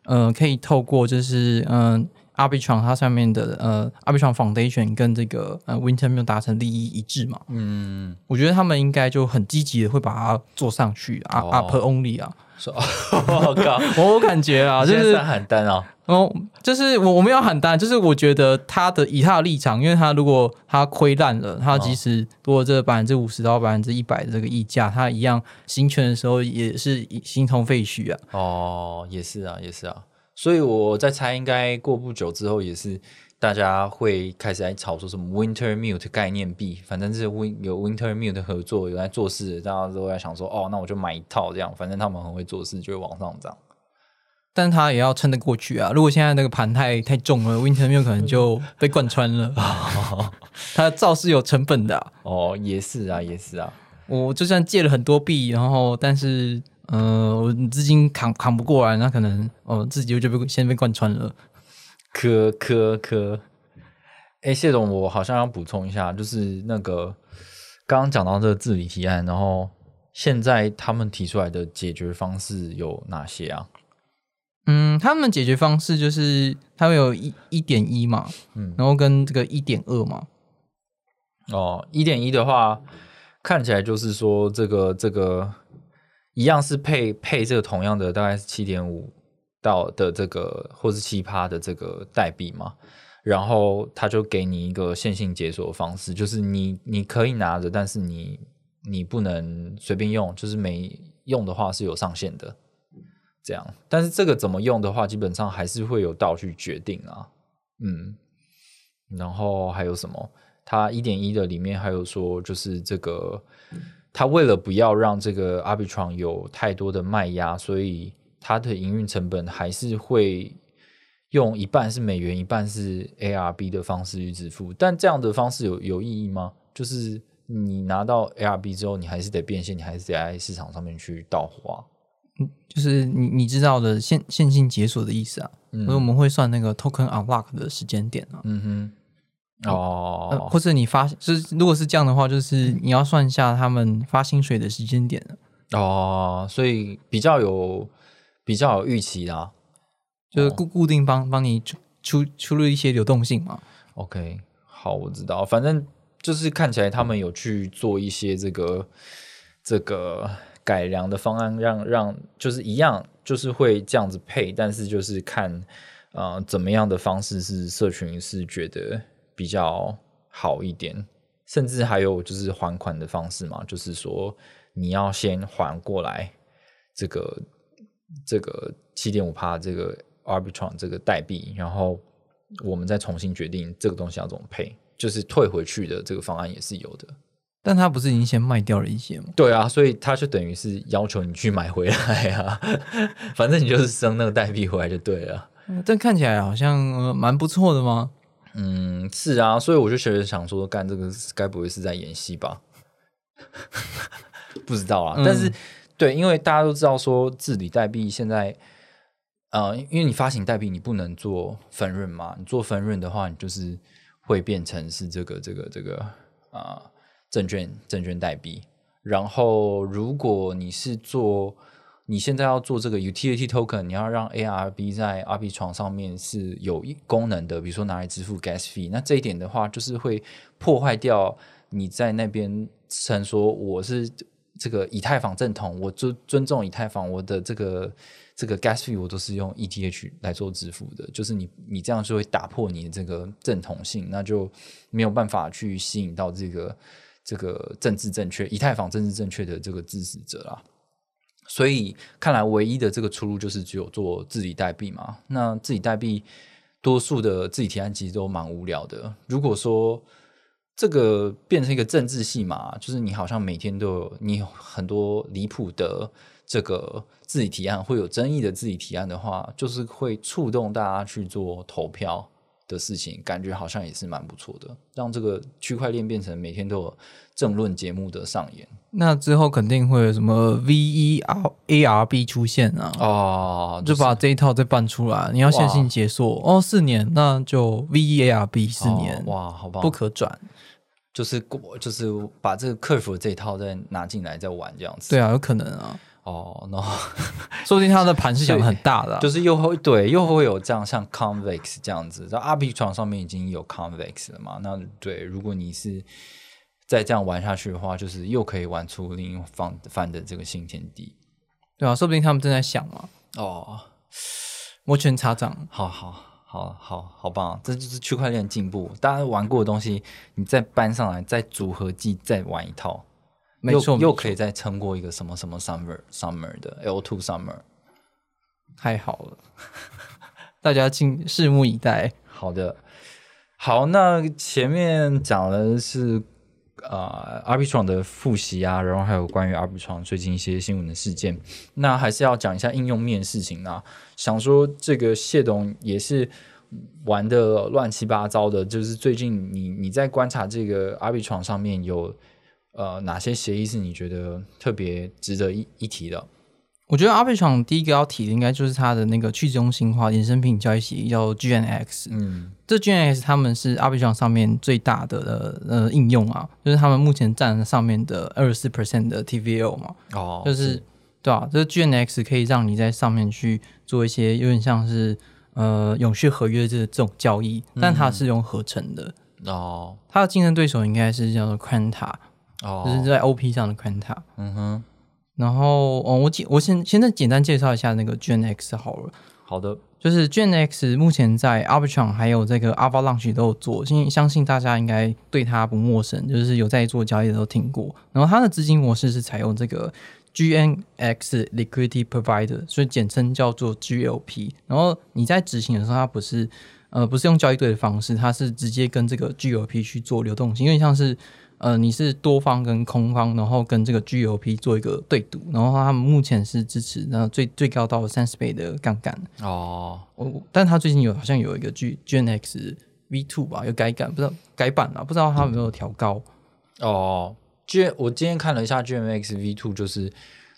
呃可以透过就是嗯、呃、Arbitron 它上面的呃 Arbitron Foundation 跟这个呃 Wintermute 达成利益一致嘛，嗯，我觉得他们应该就很积极的会把它做上去啊、哦。Up Only 啊，说，我靠，我我感觉啊，就是喊单啊，哦，就是我我没有喊单，就是我觉得他的以他的立场，因为他如果他亏烂了，他即使如果这百分之五十到百分之一百的这个溢价，他一样行权的时候也是形同废墟啊。哦，也是啊，也是啊，所以我在猜，应该过不久之后，也是大家会开始来炒作什么 Winter Mute 概念币，反正是 Win 有 Winter Mute 合作，有在做事，大家都在想说，哦，那我就买一套这样，反正他们很会做事，就会往上涨。但他也要撑得过去啊！如果现在那个盘太太重了，Wintermute 可能就 被贯穿了。他造势有成本的啊、哦，也是啊，也是啊，我就算借了很多币，然后但是呃，我资金扛扛不过来，那可能哦自己就被先被贯穿了。科科科。哎，谢总，我好像要补充一下，就是那个刚刚讲到这个治理提案，然后现在他们提出来的解决方式有哪些啊？嗯，他们解决方式就是他们有一一点一嘛，嗯然后跟这个一点二嘛，哦，一点一的话，看起来就是说这个这个一样是配配这个同样的大概是七点五到的这个或是七趴的这个代币嘛，然后他就给你一个线性解锁的方式，就是你你可以拿着，但是你你不能随便用，就是每用的话是有上限的，这样。但是这个怎么用的话，基本上还是会有道去决定啊，嗯。然后还有什么？它一点一的里面还有说，就是这个，它为了不要让这个 Arbitron 有太多的卖压，所以它的营运成本还是会用一半是美元，一半是 ARB 的方式去支付。但这样的方式有有意义吗？就是你拿到 ARB 之后，你还是得变现，你还是得在市场上面去倒花。就是你你知道的线线性解锁的意思啊，嗯所以我们会算那个 token unlock 的时间点啊。嗯哼，哦，呃，或者你发就是如果是这样的话，就是你要算一下他们发薪水的时间点啊哦，所以比较有比较有预期啦。就是固固定帮帮你出出出入一些流动性嘛。OK，好，我知道，反正就是看起来他们有去做一些这个这个改良的方案，让让就是一样，就是会这样子配，但是就是看呃怎么样的方式是社群是觉得比较好一点，甚至还有就是还款的方式嘛，就是说你要先还过来这个这个七点五帕这个 Arbitron 这个代币，然后我们再重新决定这个东西要怎么配，就是退回去的这个方案也是有的。但他不是已经先卖掉了一些吗？对啊，所以他就等于是要求你去买回来啊，反正你就是生那个代币回来就对了。嗯但看起来好像呃蛮不错的吗？嗯，是啊，所以我就觉得想说，干这个该不会是在演戏吧？不知道啊，嗯但是、对，因为大家都知道说治理代币现在，呃，因为你发行代币你不能做分润嘛，你做分润的话，你就是会变成是这个这个这个啊、呃证券证券代币。然后如果你是做你现在要做这个 utility token，你要让 ARB 在 RB 床上面是有一功能的，比如说拿来支付 gas fee，那这一点的话，就是会破坏掉你在那边称说我是这个以太坊正统，我尊尊重以太坊，我的这个这个 gas fee 我都是用 ETH 来做支付的，就是你你这样就会打破你的这个正统性，那就没有办法去吸引到这个这个政治正确以太坊政治正确的这个支持者啦。所以看来唯一的这个出路就是只有做自己代币嘛。那自己代币多数的自己提案其实都蛮无聊的。如果说这个变成一个政治戏码，就是你好像每天都有你有很多离谱的这个自己提案，会有争议的自己提案的话，就是会触动大家去做投票。的事情，感觉好像也是蛮不错的，让这个区块链变成每天都有政论节目的上演。那之后肯定会有什么 V E R A R B 出现啊？哦，就把这一套再办出来。你要线性解锁哦，四年，那就 V E A R B 四年，哇，好棒，不可转，就是过，就是把这个客服这一套再拿进来再玩这样子。对啊，有可能啊。哦，那说不定他的盘是想很大的，就是又会对，又会有这样像 Convex 这样子，在 RP 床上面已经有 Convex 了嘛？那对，如果你是再这样玩下去的话，就是又可以玩出另一方翻的这个新天地，对啊，说不定他们正在想嘛。哦，摩拳擦掌，好好好好好棒，这就是区块链进步。大家玩过的东西，你再搬上来，再组合技，再玩一套。没错，又可以再撑过一个什么什么 summer summer 的 L two summer，太好了，大家敬拭目以待。好的，好，那前面讲的是啊 Arbitron 的复习啊，然后还有关于 Arbitron 最近一些新闻的事件，那还是要讲一下应用面的事情啊。想说这个谢董也是玩的乱七八糟的，就是最近你你在观察这个 Arbitron 上面有。呃，哪些协议是你觉得特别值得一一提的？我觉得阿贝厂第一个要提的，应该就是它的那个去中心化衍生品交易协议，叫 GNX。嗯，这 GNX 他们是阿贝厂上面最大的呃应用啊，就是他们目前占上面的二十四 percent 的 TVL 嘛。哦，就是对啊，这个 GNX 可以让你在上面去做一些有点像是呃永续合约这这种交易，但它是用合成的。哦，它的竞争对手应该是叫做 Quanta。哦，就是在 OP 上的 Quanta，嗯哼，然后哦，我简我先现在简单介绍一下那个 GNX 好了。好的，就是 GNX 目前在 Arbitrum 还有这个 Avalanche 都有做，相相信大家应该对它不陌生，就是有在做交易的都听过。然后它的资金模式是采用这个 GNX Liquidity Provider，所以简称叫做 GLP。然后你在执行的时候，它不是呃不是用交易对的方式，它是直接跟这个 GLP 去做流动性，因为像是。呃，你是多方跟空方，然后跟这个 GOP 做一个对赌，然后他们目前是支持那最最高到三十倍的杠杆哦。我，但他最近有好像有一个 G GNX V two 吧，有改版，不知道改版了，不知道他有没有调高哦。G 我今天看了一下 GNX V two，就是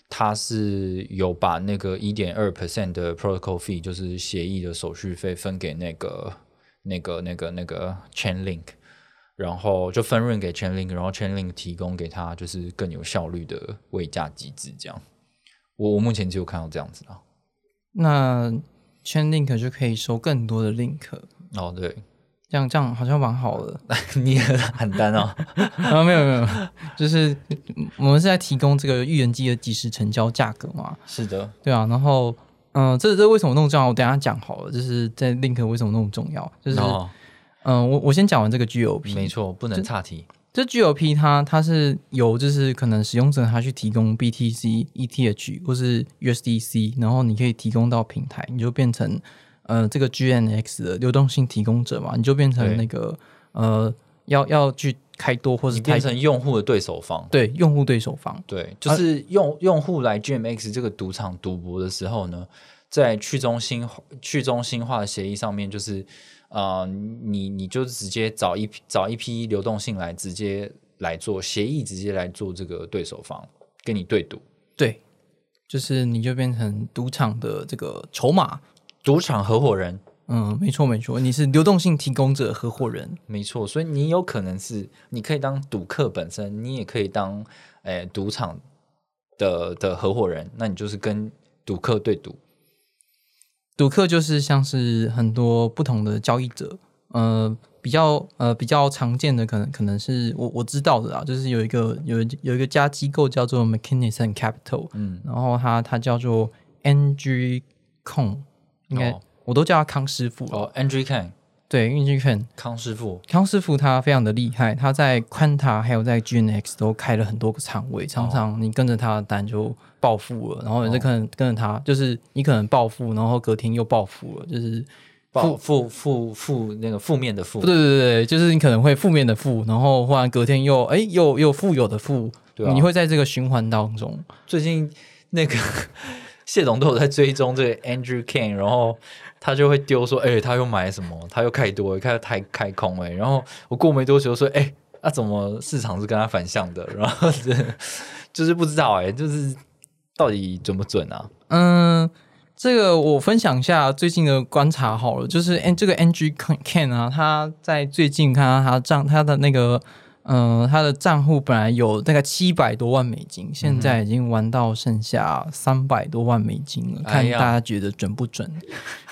它是有把那个一点二 percent 的 protocol fee，就是协议的手续费分给那个那个那个那个 Chainlink。然后就分润给 Chainlink，然后 Chainlink 提供给他就是更有效率的位价机制，这样。我我目前只有看到这样子啊。那 Chainlink 就可以收更多的 link。哦，对，这样这样好像蛮好的。你很单哦。啊，没有没有，就是我们是在提供这个预言机的即时成交价格嘛。是的，对啊。然后，嗯，这这为什么那么重要？我等下讲好了。就是在 link 为什么那么重要？就是。嗯，我我先讲完这个 GOP，没错，不能岔题。这 GOP 它它是由就是可能使用者他去提供 BTC、ETH 或是 USDC，然后你可以提供到平台，你就变成呃这个 GNX 的流动性提供者嘛，你就变成那个呃要要去开多或者变成用户的对手方，对用户对手方，对，就是用用户来 GMX 这个赌场赌博的时候呢，在去中心去中心化的协议上面就是。啊，你你就直接找一批找一批流动性来，直接来做协议，直接来做这个对手方跟你对赌。对，就是你就变成赌场的这个筹码，赌场合伙人。嗯，没错没错，你是流动性提供者合伙人，没错。所以你有可能是，你可以当赌客本身，你也可以当诶赌场的的合伙人，那你就是跟赌客对赌。赌客就是像是很多不同的交易者，呃，比较呃比较常见的可能可能是我我知道的啊，就是有一个有一有一个家机构叫做 McKinney and Capital，嗯，然后它它叫做 NG 控，应该、哦我都叫他康师傅。哦，Andrew Kan 对，运气看康师傅，康师傅他非常的厉害，他在 Quanta 还有在 GNX 都开了很多个仓位，常常你跟着他的单就暴富了，然后你就可能跟着他，就是你可能暴富，然后隔天又暴富了，就是负负负负那个负面的负，对对对对，就是你可能会负面的负，然后忽然隔天又哎又又富有的富，对啊你会在这个循环当中。最近那个 谢总都有在追踪这个 Andrew King，然后他就会丢说，哎、他又买什么？他又开多，开开开空、哎，然后我过没多久说，哎、那、怎么市场是跟他反向的？然后是 就是不知道、哎，就是到底准不准啊？嗯，这个我分享一下最近的观察好了，就是 N 这个 NG Ken 啊，他在最近看到他账他的那个。嗯，他的账户本来有大概七百多万美金，现在已经玩到剩下三百多万美金了。看大家觉得准不准，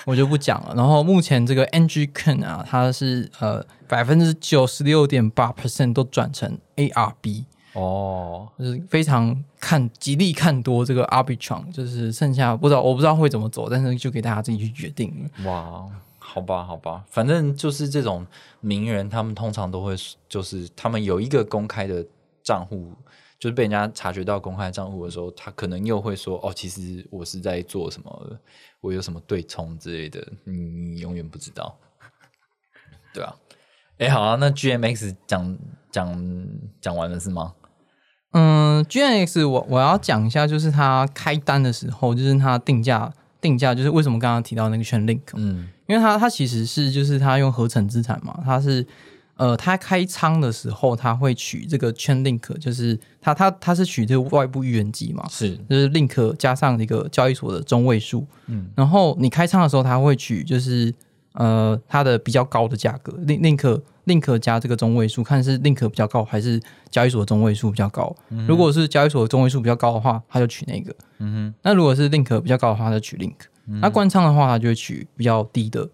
我就不讲了。然后目前这个 NG Ken 啊，它是呃百分之九十六点八 percent 都转成 ARB，哦，就是非常看极力看多这个 Arbitron，就是剩下不知道我不知道会怎么走，但是就给大家自己去决定。哇，好吧，好吧，反正就是这种名人，他们通常都会，就是他们有一个公开的账户，就是被人家察觉到公开账户的时候，他可能又会说，哦，其实我是在做什么，我有什么对冲之类的，你你永远不知道，对啊。哎，好啊，那 GMX 讲讲讲完了是吗？嗯，GNX 我我要讲一下，就是它开单的时候，就是它定价定价，就是为什么刚刚提到那个圈 link，嗯，因为它它其实是就是它用合成资产嘛，它是呃它开仓的时候，它会取这个圈 link，就是它它它是取这个外部预言机嘛，是，就是 link 加上一个交易所的中位数，嗯，然后你开仓的时候，它会取就是呃它的比较高的价格，link link link 加这个中位数，看是 link 比较高还是交易所的中位数比较高。如果是交易所的中位数比较高的话，它就取那个；嗯那如果是 link 比较高的话，它就取 link。那关仓的话，它就会取比较低的。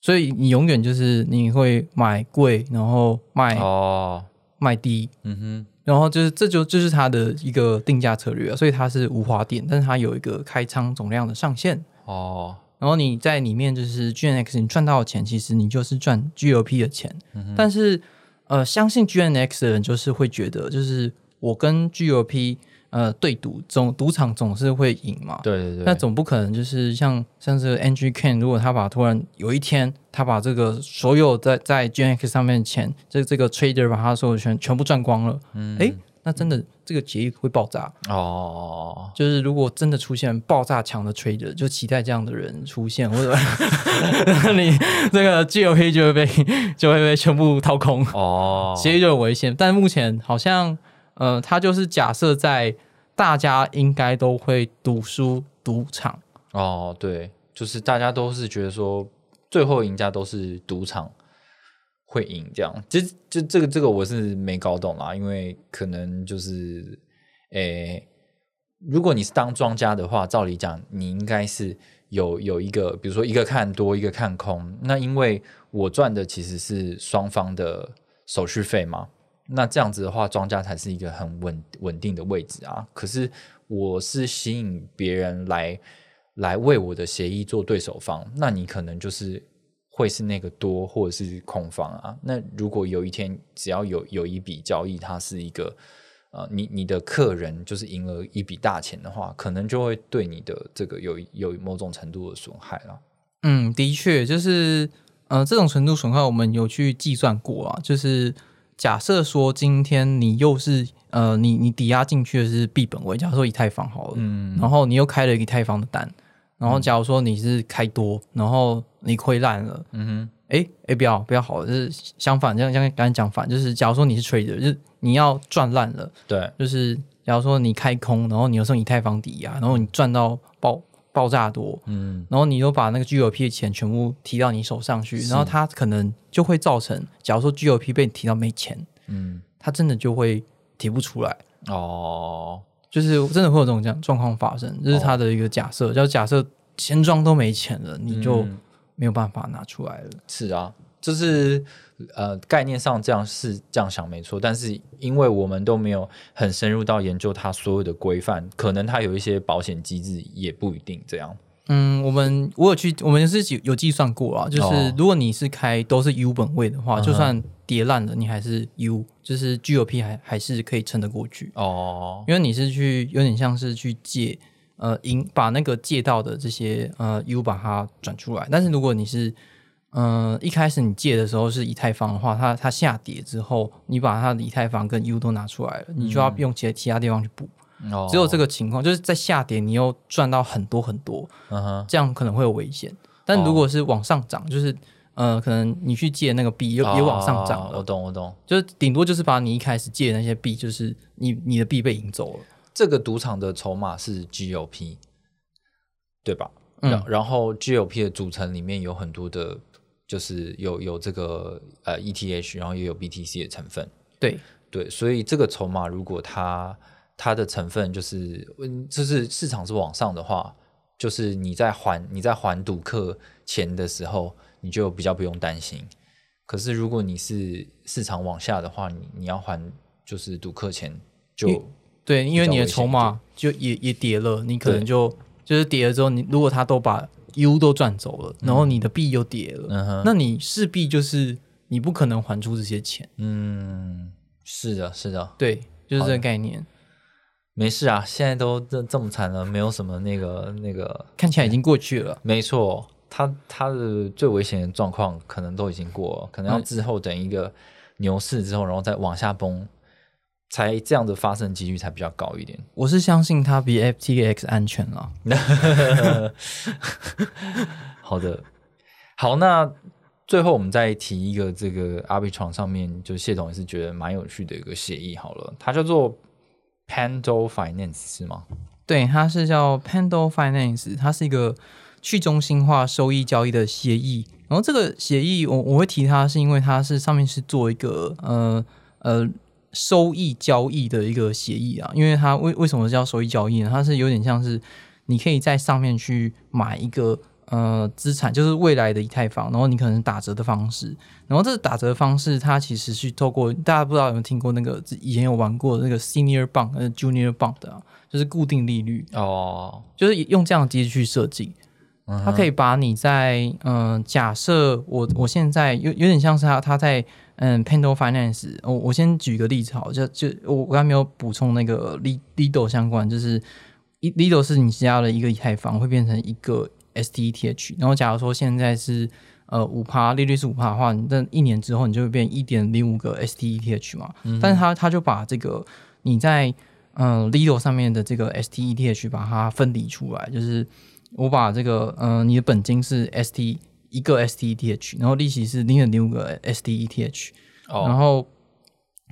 所以你永远就是你会买贵，然后卖、哼，哦，卖低，嗯哼，然后就是这就就是它的一个定价策略啊，所以它是无花点，但是它有一个开仓总量的上限。哦，然后你在里面就是 GNX，你赚到的钱，其实你就是赚 GOP 的钱。但是呃，相信 GNX 的人就是会觉得，就是我跟 GOP 呃对赌，总赌场总是会赢嘛。对对对，那总不可能就是像像这个 NG Ken，如果他把突然有一天他把这个所有在在 GNX 上面的钱，这这个 trader 把他所有全全部赚光了，嗯，诶，那真的这个协议会爆炸。哦，就是如果真的出现爆炸强的 trader，就期待这样的人出现，或者 你这个 GOP 就会被就会被全部掏空，哦，协议就有危险。但目前好像呃，他就是假设在大家应该都会赌输赌场，哦，对，就是大家都是觉得说，最后赢家都是赌场会赢这样。其实就这个这个我是没搞懂啦，因为可能就是，诶，如果你是当庄家的话，照理讲你应该是有有一个，比如说一个看多，一个看空。那因为我赚的其实是双方的手续费嘛，那这样子的话，庄家才是一个很稳稳定的位置啊。可是我是吸引别人来来为我的协议做对手方，那你可能就是会是那个多或者是空方啊。那如果有一天只要有有一笔交易，它是一个呃，你你的客人就是赢了一笔大钱的话，可能就会对你的这个有有某种程度的损害了。嗯，的确，就是呃，这种程度损害我们有去计算过啊。就是假设说今天你又是呃，你你抵押进去的是币本位，假如说以太坊好了，嗯然后你又开了一个以太坊的单，然后假如说你是开多，然后你亏烂了，嗯哼，哎哎，不要不要好了，就是相反，这样这样刚才讲反，就是假如说你是 trader，就是你要赚烂了，哼，对，就是假如说你开空，然后你又送以太坊抵押，然后你赚到爆爆炸多，嗯。然后你又把那个 GOP 的钱全部提到你手上去，然后它可能就会造成，假如说 GOP 被你提到没钱，嗯，它真的就会提不出来。哦，就是真的会有这种这样状况发生，这是他的一个假设，叫假设钱庄都没钱了，你就嗯没有办法拿出来了。是啊，就是呃概念上这样是这样想没错，但是因为我们都没有很深入到研究它所有的规范，可能它有一些保险机制也不一定这样。嗯，我们我有去，我们是有有计算过啊，就是哦如果你是开都是 U 本位的话，就算跌烂了，你还是 U，就是 GOP 还还是可以撑得过去，哦，因为你是去有点像是去借呃银把那个借到的这些呃 U 把它转出来，但是如果你是呃一开始你借的时候是以太坊的话，它它下跌之后，你把它的以太坊跟 U 都拿出来了，你就要用其其他地方去补。哦只有这个情况，就是在下跌，你又赚到很多很多，嗯哼，这样可能会有危险。但如果是往上涨，就是呃，可能你去借那个币也也往上涨我懂，我懂。就是顶多就是把你一开始借的那些币，就是你你的币被赢走了。这个赌场的筹码是 GOP，对吧？嗯然然后 GOP 的组成里面有很多的，就是有有这个呃 ETH，然后也有 BTC 的成分。对，对，所以这个筹码如果它它的成分就是，嗯，就是市场是往上的话，就是你在还你在还赌客钱的时候，你就比较不用担心。可是如果你是市场往下的话，你你要还就是赌客钱就对，因为你的筹码就也也跌了，你可能就就是跌了之后，你如果他都把 U 都赚走了，然后你的币又跌了，嗯哼那你势必就是你不可能还出这些钱。嗯，是的，是的，对，就是这个概念。没事啊，现在都这这么惨了，没有什么那个那个，看起来已经过去了。没错，他他的最危险的状况可能都已经过了，可能要嗯之后等一个牛市之后，然后再往下崩，才这样的发生几率才比较高一点。我是相信它比 FTX 安全了。好的，好，那最后我们再提一个这个 Arbitron 上面，就谢总也是觉得蛮有趣的一个协议。好了，它叫做 Pando Finance 是吗？对，它是叫 Pando Finance，它是一个去中心化收益交易的协议。然后这个协议我我会提它，是因为它是上面是做一个呃呃收益交易的一个协议啊。因为它为为什么叫收益交易呢？它是有点像是你可以在上面去买一个呃资产，就是未来的以太坊，然后你可能打折的方式。然后这个打折方式，它其实是透过大家不知道有没有听过那个以前有玩过那个 Senior Bond 呃 Junior Bond 的、啊，就是固定利率。哦，就是用这样的机制去设计，它可以把你在嗯、呃假设我我现在有有点像是他他在嗯 Pando Finance，我我先举个例子好，就就我我刚才没有补充那个 Li- Lido 相关，就是 Lido 是你加了一个以太坊会变成一个 STETH，然后假如说现在是呃五趴利率是五趴的话，你这一年之后你就会变一点零五个 STETH 嘛，嗯。但是他他就把这个你在嗯、呃、Lido 上面的这个 STETH 把它分离出来，就是我把这个嗯、呃你的本金是 ST 一个 STETH，然后利息是零点零五个 STETH，、哦。然哦后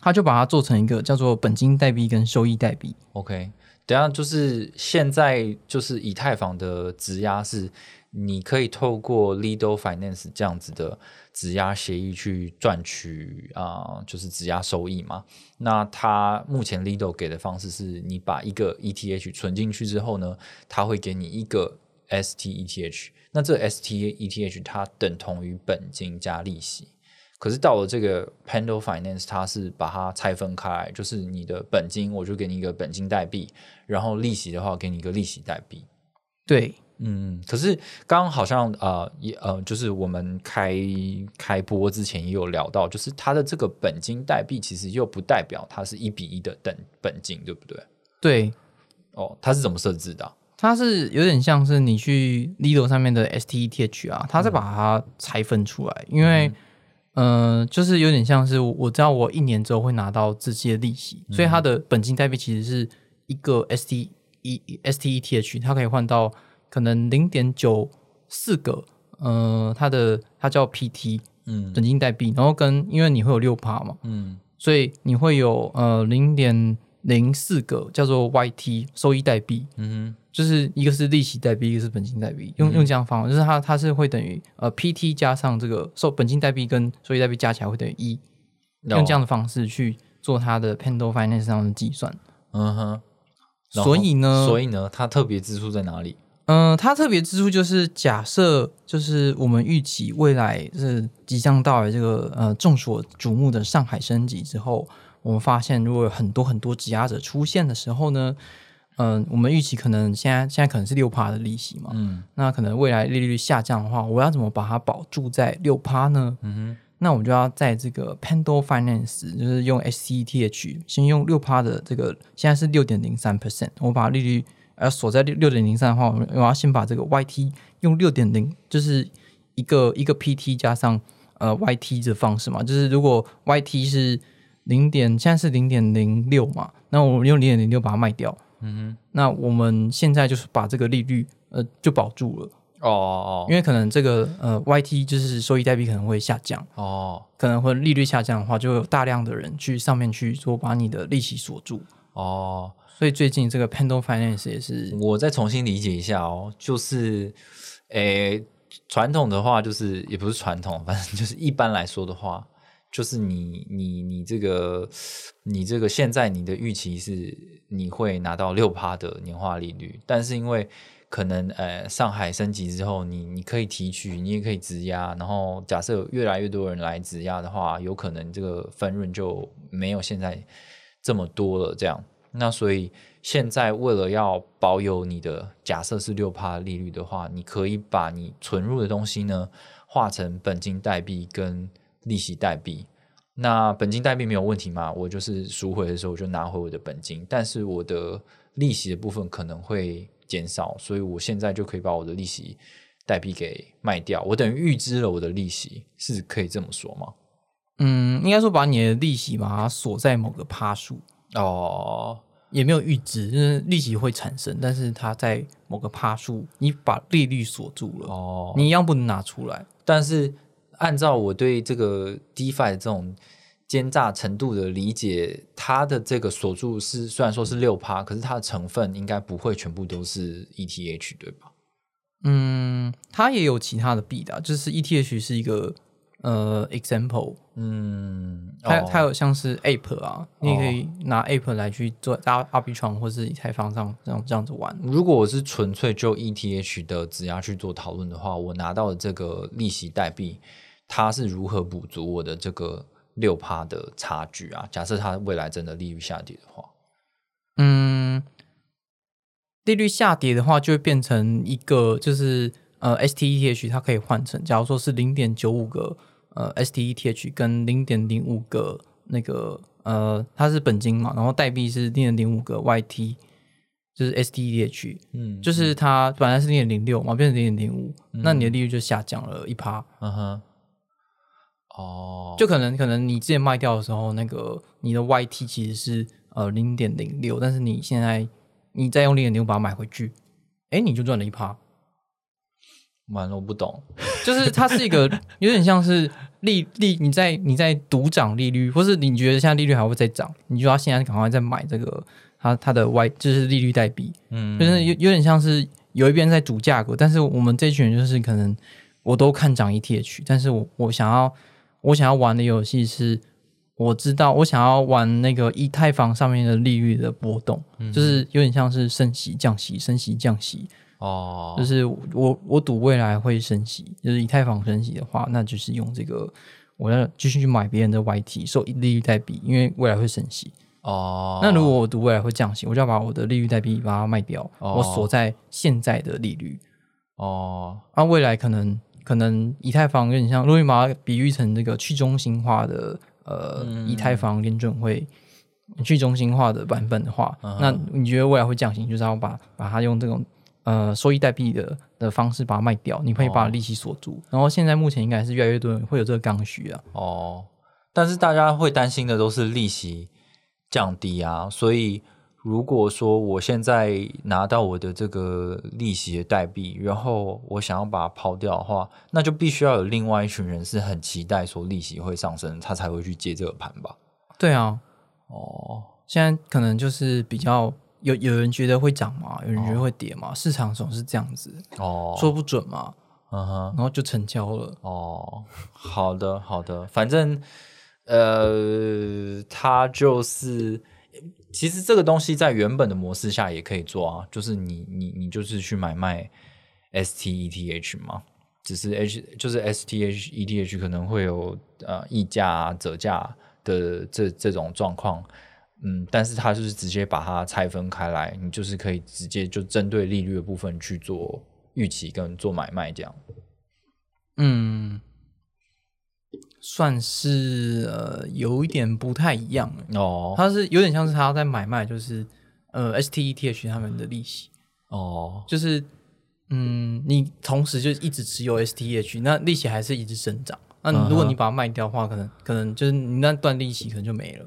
他就把它做成一个叫做本金代币跟收益代币。，OK，等下就是现在就是以太坊的质押是，你可以透过 Lido Finance 这样子的质押协议去赚取啊、就是质押收益嘛。那它目前 Lido 给的方式是你把一个 ETH 存进去之后呢，它会给你一个 STETH，那这 STETH 它等同于本金加利息。可是到了这个 Pando Finance，它是把它拆分开来，就是你的本金，我就给你一个本金代币，然后利息的话，给你一个利息代币。对，嗯，可是刚刚好像呃也呃，就是我们开开播之前也有聊到，就是它的这个本金代币其实又不代表它是一比一的等本金，对不对？对，哦，它是怎么设置的啊、它是有点像是你去 Lido 上面的 STETH 啊，它是把它拆分出来，因为嗯、呃就是有点像是我我知道我一年之后会拿到这些利息，所以它的本金代币其实是一个 ST E STETH，它可以换到可能零点九四个，呃，它的它叫 PT 嗯。本金代币，然后跟因为你会有六趴嘛，嗯。所以你会有呃零点零四个叫做 YT 收益代币，嗯就是一个是利息代币，一个是本金代币，用用这样方法，就是它它是会等于呃 PT 加上这个收本金代币跟收益代币加起来会等于一，用这样的方式去做它的 Pando Finance 上的计算。嗯哼，所以呢所以呢，它特别之处在哪里？嗯，它特别之处就是假设，就是我们预期未来是即将到来这个呃众所瞩目的上海升级之后，我们发现如果有很多很多质押者出现的时候呢，嗯、我们预期可能现在现在可能是六趴的利息嘛，嗯。那可能未来利率下降的话，我要怎么把它保住在六趴呢？嗯哼。那我们就要在这个 Pendle Finance，就是用 SCETH，先用六趴的这个，现在是六点零三 percent，我把利率呃锁在六六点零三的话，我们我要先把这个 YT 用六点零，就是一个一个 PT 加上呃 YT 的方式嘛，就是如果 YT 是零点，现在是零点零六嘛，那我们用零点零六把它卖掉，嗯那我们现在就是把这个利率呃就保住了，哼，哦哦。因为可能这个呃 YT 就是收益代币可能会下降。哦。可能会利率下降的话，就有大量的人去上面去做把你的利息锁住。哦，所以最近这个 Pendle Finance 也是，我再重新理解一下哦，就是，诶，传统的话就是也不是传统，反正就是一般来说的话，就是你你你这个你这个现在你的预期是你会拿到六趴的年化利率，但是因为可能呃上海升级之后，你你可以提取，你也可以质押，然后假设越来越多人来质押的话，有可能这个分润就没有现在这么多了，这样。那所以现在为了要保有你的假设是六趴利率的话，你可以把你存入的东西呢化成本金代币跟利息代币。那本金代币没有问题嘛？我就是赎回的时候我就拿回我的本金，但是我的利息的部分可能会减少，所以我现在就可以把我的利息代币给卖掉，我等于预支了我的利息，是可以这么说吗？嗯，应该说把你的利息把它锁在某个趴数，哦，也没有预支，就是利息会产生，但是它在某个趴数，你把利率锁住了，哦，你一样不能拿出来。但是按照我对这个 DeFi 这种奸诈程度的理解，它的这个锁住是虽然说是六趴，可是它的成分应该不会全部都是 ETH 对吧？嗯，它也有其他的币的啊，就是 ETH 是一个呃 example，嗯，哦它它有像是 Ape 啊，你也可以拿 Ape 来去做搭 Arbitrum 或是以太坊上这样这样子玩。如果我是纯粹就 ETH 的质押去做讨论的话，我拿到的这个利息代币，它是如何补足我的这个六趴的差距啊？假设它未来真的利率下跌的话，嗯，利率下跌的话，就会变成一个就是呃 STETH 它可以换成，假如说是零点九五个呃 STETH 跟零点零五个那个呃它是本金嘛，然后代币是零点零五个 YT，就是 STETH，嗯，就是它本来是零点零六嘛，变成零点零五，那你的利率就下降了一趴。嗯哼，哦，就可能可能你之前卖掉的时候，那个你的 YT 其实是呃零点零六，但是你现在你再用零点零五把它买回去，哎，你就赚了一趴。完了，我不懂。就是它是一个 有点像是利利，你在你在赌涨利率，或是你觉得现在利率还会再涨，你就要现在赶快再买这个它它的 Y 就是利率代币，嗯就是有有点像是有一边在赌价格，但是我们这群人就是可能我都看涨 ETH，但是我我想要我想要玩的游戏是，我知道我想要玩那个以太坊上面的利率的波动，就是有点像是升息降息升息降息，哦，就是我我赌未来会升息，就是以太坊升息的话，那就是用这个我要继续去买别人的 YT 收利率代币，因为未来会升息。哦，那如果我赌未来会降息，我就要把我的利率代币把它卖掉，哦我锁在现在的利率。哦，啊，未来可能可能以太坊有点像，如果你把它比喻成这个去中心化的呃、嗯以太坊联准会去中心化的版本的话，嗯那你觉得未来会降息，就是要把把它用这种呃收益代币的的方式把它卖掉，你可以把哦利息锁住。然后现在目前应该是越来越多人会有这个刚需啊。哦，但是大家会担心的都是利息降低啊，所以如果说我现在拿到我的这个利息的代币，然后我想要把它抛掉的话，那就必须要有另外一群人是很期待说利息会上升，他才会去接这个盘吧？对啊，哦，现在可能就是比较有有人觉得会涨嘛，有人觉得会跌嘛，市场总是这样子，哦，说不准嘛，嗯哼，然后就成交了。哦，好的，好的，反正呃，他就是其实这个东西在原本的模式下也可以做啊，就是你你你就是去买卖 STETH 嘛，只是 H 就是 STH ETH 可能会有呃溢价啊、折价的这这种状况，嗯，但是它就是直接把它拆分开来，你就是可以直接就针对利率的部分去做预期跟做买卖这样。嗯，算是呃有一点不太一样。哦它是有点像是他在买卖，就是呃 STETH 他们的利息，哦就是嗯，你同时就一直持有 STEH，那利息还是一直生长。那你如果你把它卖掉的话，可能可能就是你那段利息可能就没了。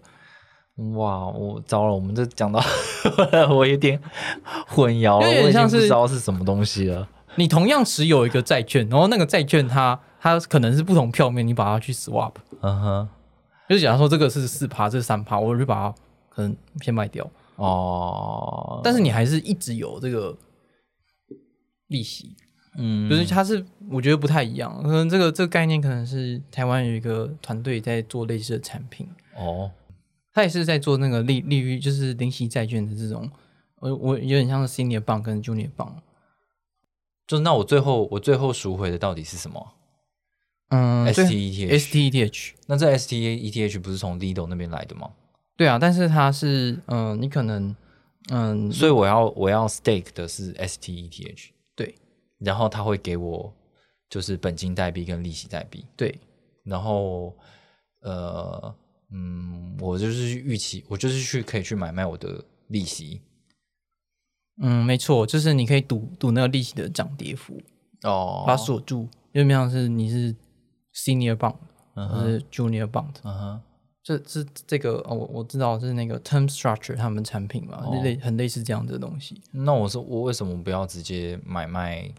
哇，我糟了，我们这讲到 我有点混淆了，有点我像是不知道是什么东西了。你同样持有一个债券，然后那个债券它它可能是不同票面，你把它去 swap，嗯哼，就假如说这个是四趴，这是三趴，我就把它可能先卖掉，哦，但是你还是一直有这个利息，嗯，就是它是我觉得不太一样，可能这个这个概念可能是台湾有一个团队在做类似的产品，哦，他也是在做那个利利率，就是零息债券的这种，我我有点像是 senior 棒跟 junior 棒，就是那我最后我最后赎回的到底是什么嗯？STETH。那这 STETH 不是从 Lido 那边来的吗？对啊，但是它是嗯、你可能嗯，所以我要我要 stake 的是 STETH，对然后他会给我就是本金代币跟利息代币，对然后呃嗯，我就是预期我就是去可以去买卖我的利息嗯，没错，就是你可以赌赌那个利息的涨跌幅，哦把它锁住，有点像是你是 senior bond 嗯或是 junior bond，、这这这个哦，我我知道是那个 term structure 他们产品嘛，哦。类很类似这样的东西。那我说我为什么不要直接买卖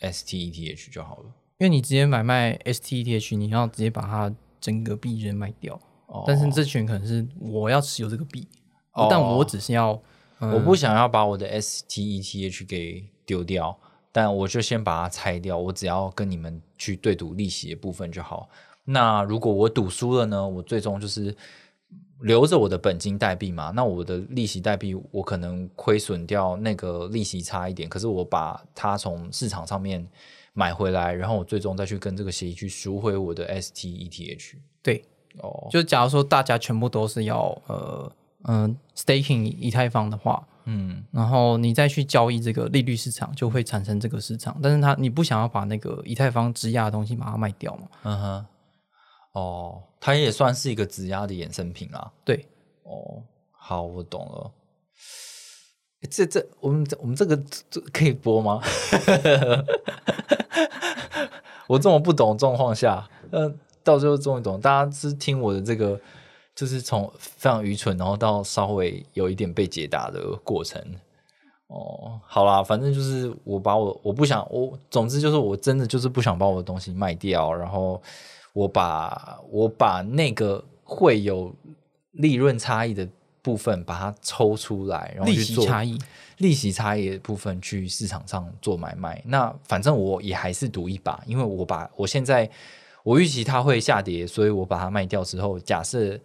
STETH 就好了？因为你直接买卖 STETH，你要直接把它整个币人卖掉，哦。但是这群可能是我要持有这个币，哦。但我只是要，嗯我不想要把我的 STETH 给丢掉，但我就先把它拆掉，我只要跟你们去对赌利息的部分就好。那如果我赌输了呢？我最终就是留着我的本金代币嘛，那我的利息代币我可能亏损掉那个利息差一点，可是我把它从市场上面买回来，然后我最终再去跟这个协议去赎回我的 STETH。对，哦，就假如说大家全部都是要呃嗯、staking 以太坊的话，嗯然后你再去交易这个利率市场，就会产生这个市场，但是它你不想要把那个以太坊质押的东西把它卖掉嘛？嗯哼，哦，它也算是一个质押的衍生品啦。对，哦，好，我懂了。诶这这，我们我们这个这可以播吗？我这么不懂状况下，嗯、到最后终于懂。大家是听我的这个，就是从非常愚蠢，然后到稍微有一点被解答的过程。哦，好啦，反正就是我把我我不想我，总之就是我真的就是不想把我的东西卖掉，然后我把我把那个会有利润差异的部分把它抽出来，然后做息差异，利息差异的部分去市场上做买卖。那反正我也还是赌一把，因为我把我现在我预期它会下跌，所以我把它卖掉之后，假设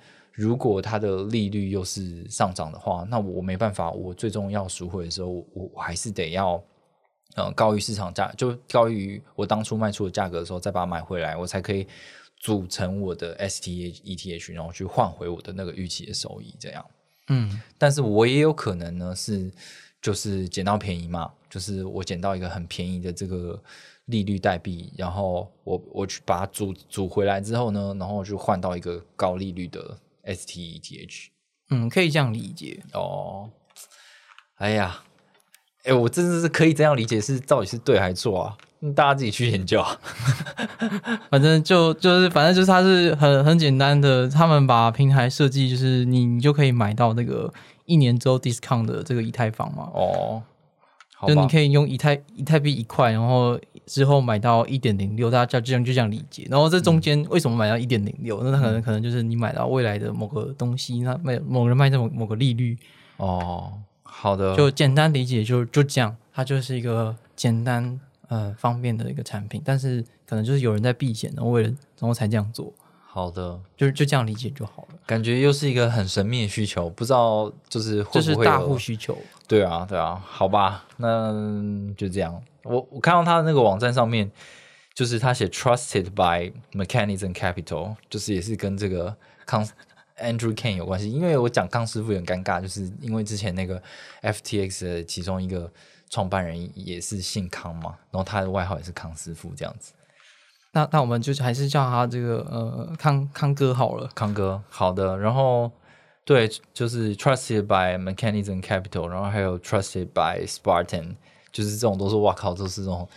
如果它的利率又是上涨的话，那我没办法，我最终要赎回的时候，我我还是得要。呃，高于市场价，就高于我当初卖出的价格的时候，再把它买回来，我才可以组成我的 STETH，然后去换回我的那个预期的收益，这样。嗯，但是我也有可能呢是就是捡到便宜嘛，就是我捡到一个很便宜的这个利率代币，然后我我去把它组组回来之后呢，然后就换到一个高利率的 STETH。嗯，可以这样理解。哦，哎呀，哎，我真的是可以这样理解是到底是对还是错啊？嗯大家自己去研究啊。反正就就是反正就是它是很很简单的，他们把平台设计就是你你就可以买到那个一年之后 discount 的这个以太坊嘛，哦，好就你可以用以太以太币一块，然后之后买到一点零六，大家就这样就这样理解。然后这中间为什么买到一点零六？那可能可能就是你买到未来的某个东西，那卖某人卖在某某个利率，哦，好的，就简单理解就就这样，它就是一个简单呃方便的一个产品，但是可能就是有人在避险，然后为了然后才这样做。好的，就就这样理解就好了。感觉又是一个很神秘的需求，不知道就是会不会大户需求，对啊，对啊，好吧，那就这样。我我看到他的那个网站上面，就是他写 trusted by mechanism capital，就是也是跟这个康 Andrew Kane 有关系。因为我讲康师傅有点尴尬，就是因为之前那个 FTX 的其中一个创办人也是姓康嘛，然后他的外号也是康师傅这样子。那那我们就还是叫他这个呃康康哥好了。康哥，好的。然后对，就是 trusted by mechanism capital，然后还有 trusted by Spartan，就是这种都是哇靠，都是这种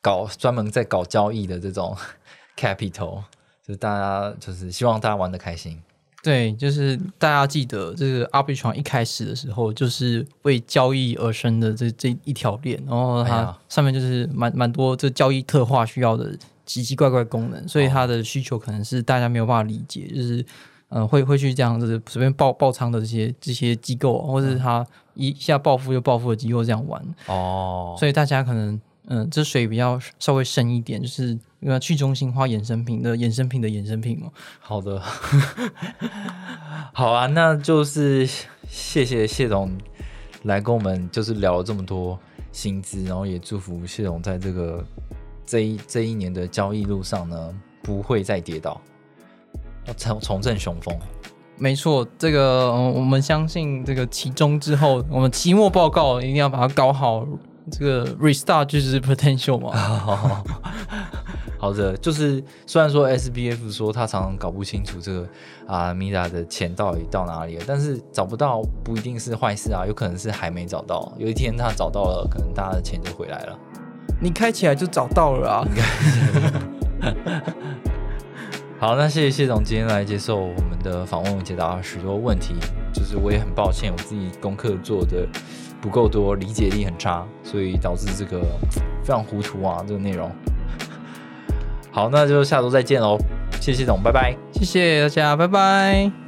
搞专门在搞交易的这种 capital，就是大家就是希望大家玩的开心。对，就是大家记得这个 Arbitron 一开始的时候就是为交易而生的这这一条链，然后它上面就是蛮蛮多这交易特化需要的奇奇怪怪功能，所以它的需求可能是大家没有办法理解，就是呃会会去这样子随便爆爆仓的这些这些机构，或者是他一下暴富又暴富的机构这样玩，哦，所以大家可能嗯、这水比较稍微深一点，就是因为去中心化衍生品的衍生品的衍生品嘛。好的，好啊，那就是谢谢谢总来跟我们就是聊了这么多薪资，然后也祝福谢总在这个这一这一年的交易路上呢不会再跌倒，要重重振雄风。没错，这个、呃我们相信这个期中之后，我们期末报告一定要把它搞好。这个 restart 就是 potential 嘛，好的，就是虽然说 SBF 说他常常搞不清楚这个啊 Mira 的钱到底到哪里了，但是找不到不一定是坏事啊，有可能是还没找到，有一天他找到了，可能大家的钱就回来了。你开起来就找到了啊。好，那谢谢谢总今天来接受我们的访问，解答许多问题。就是我也很抱歉，我自己功课做的不够多，理解力很差，所以导致这个非常糊涂啊，这个内容。好，那就下周再见喽，谢谢谢总，拜拜。谢谢大家，拜拜。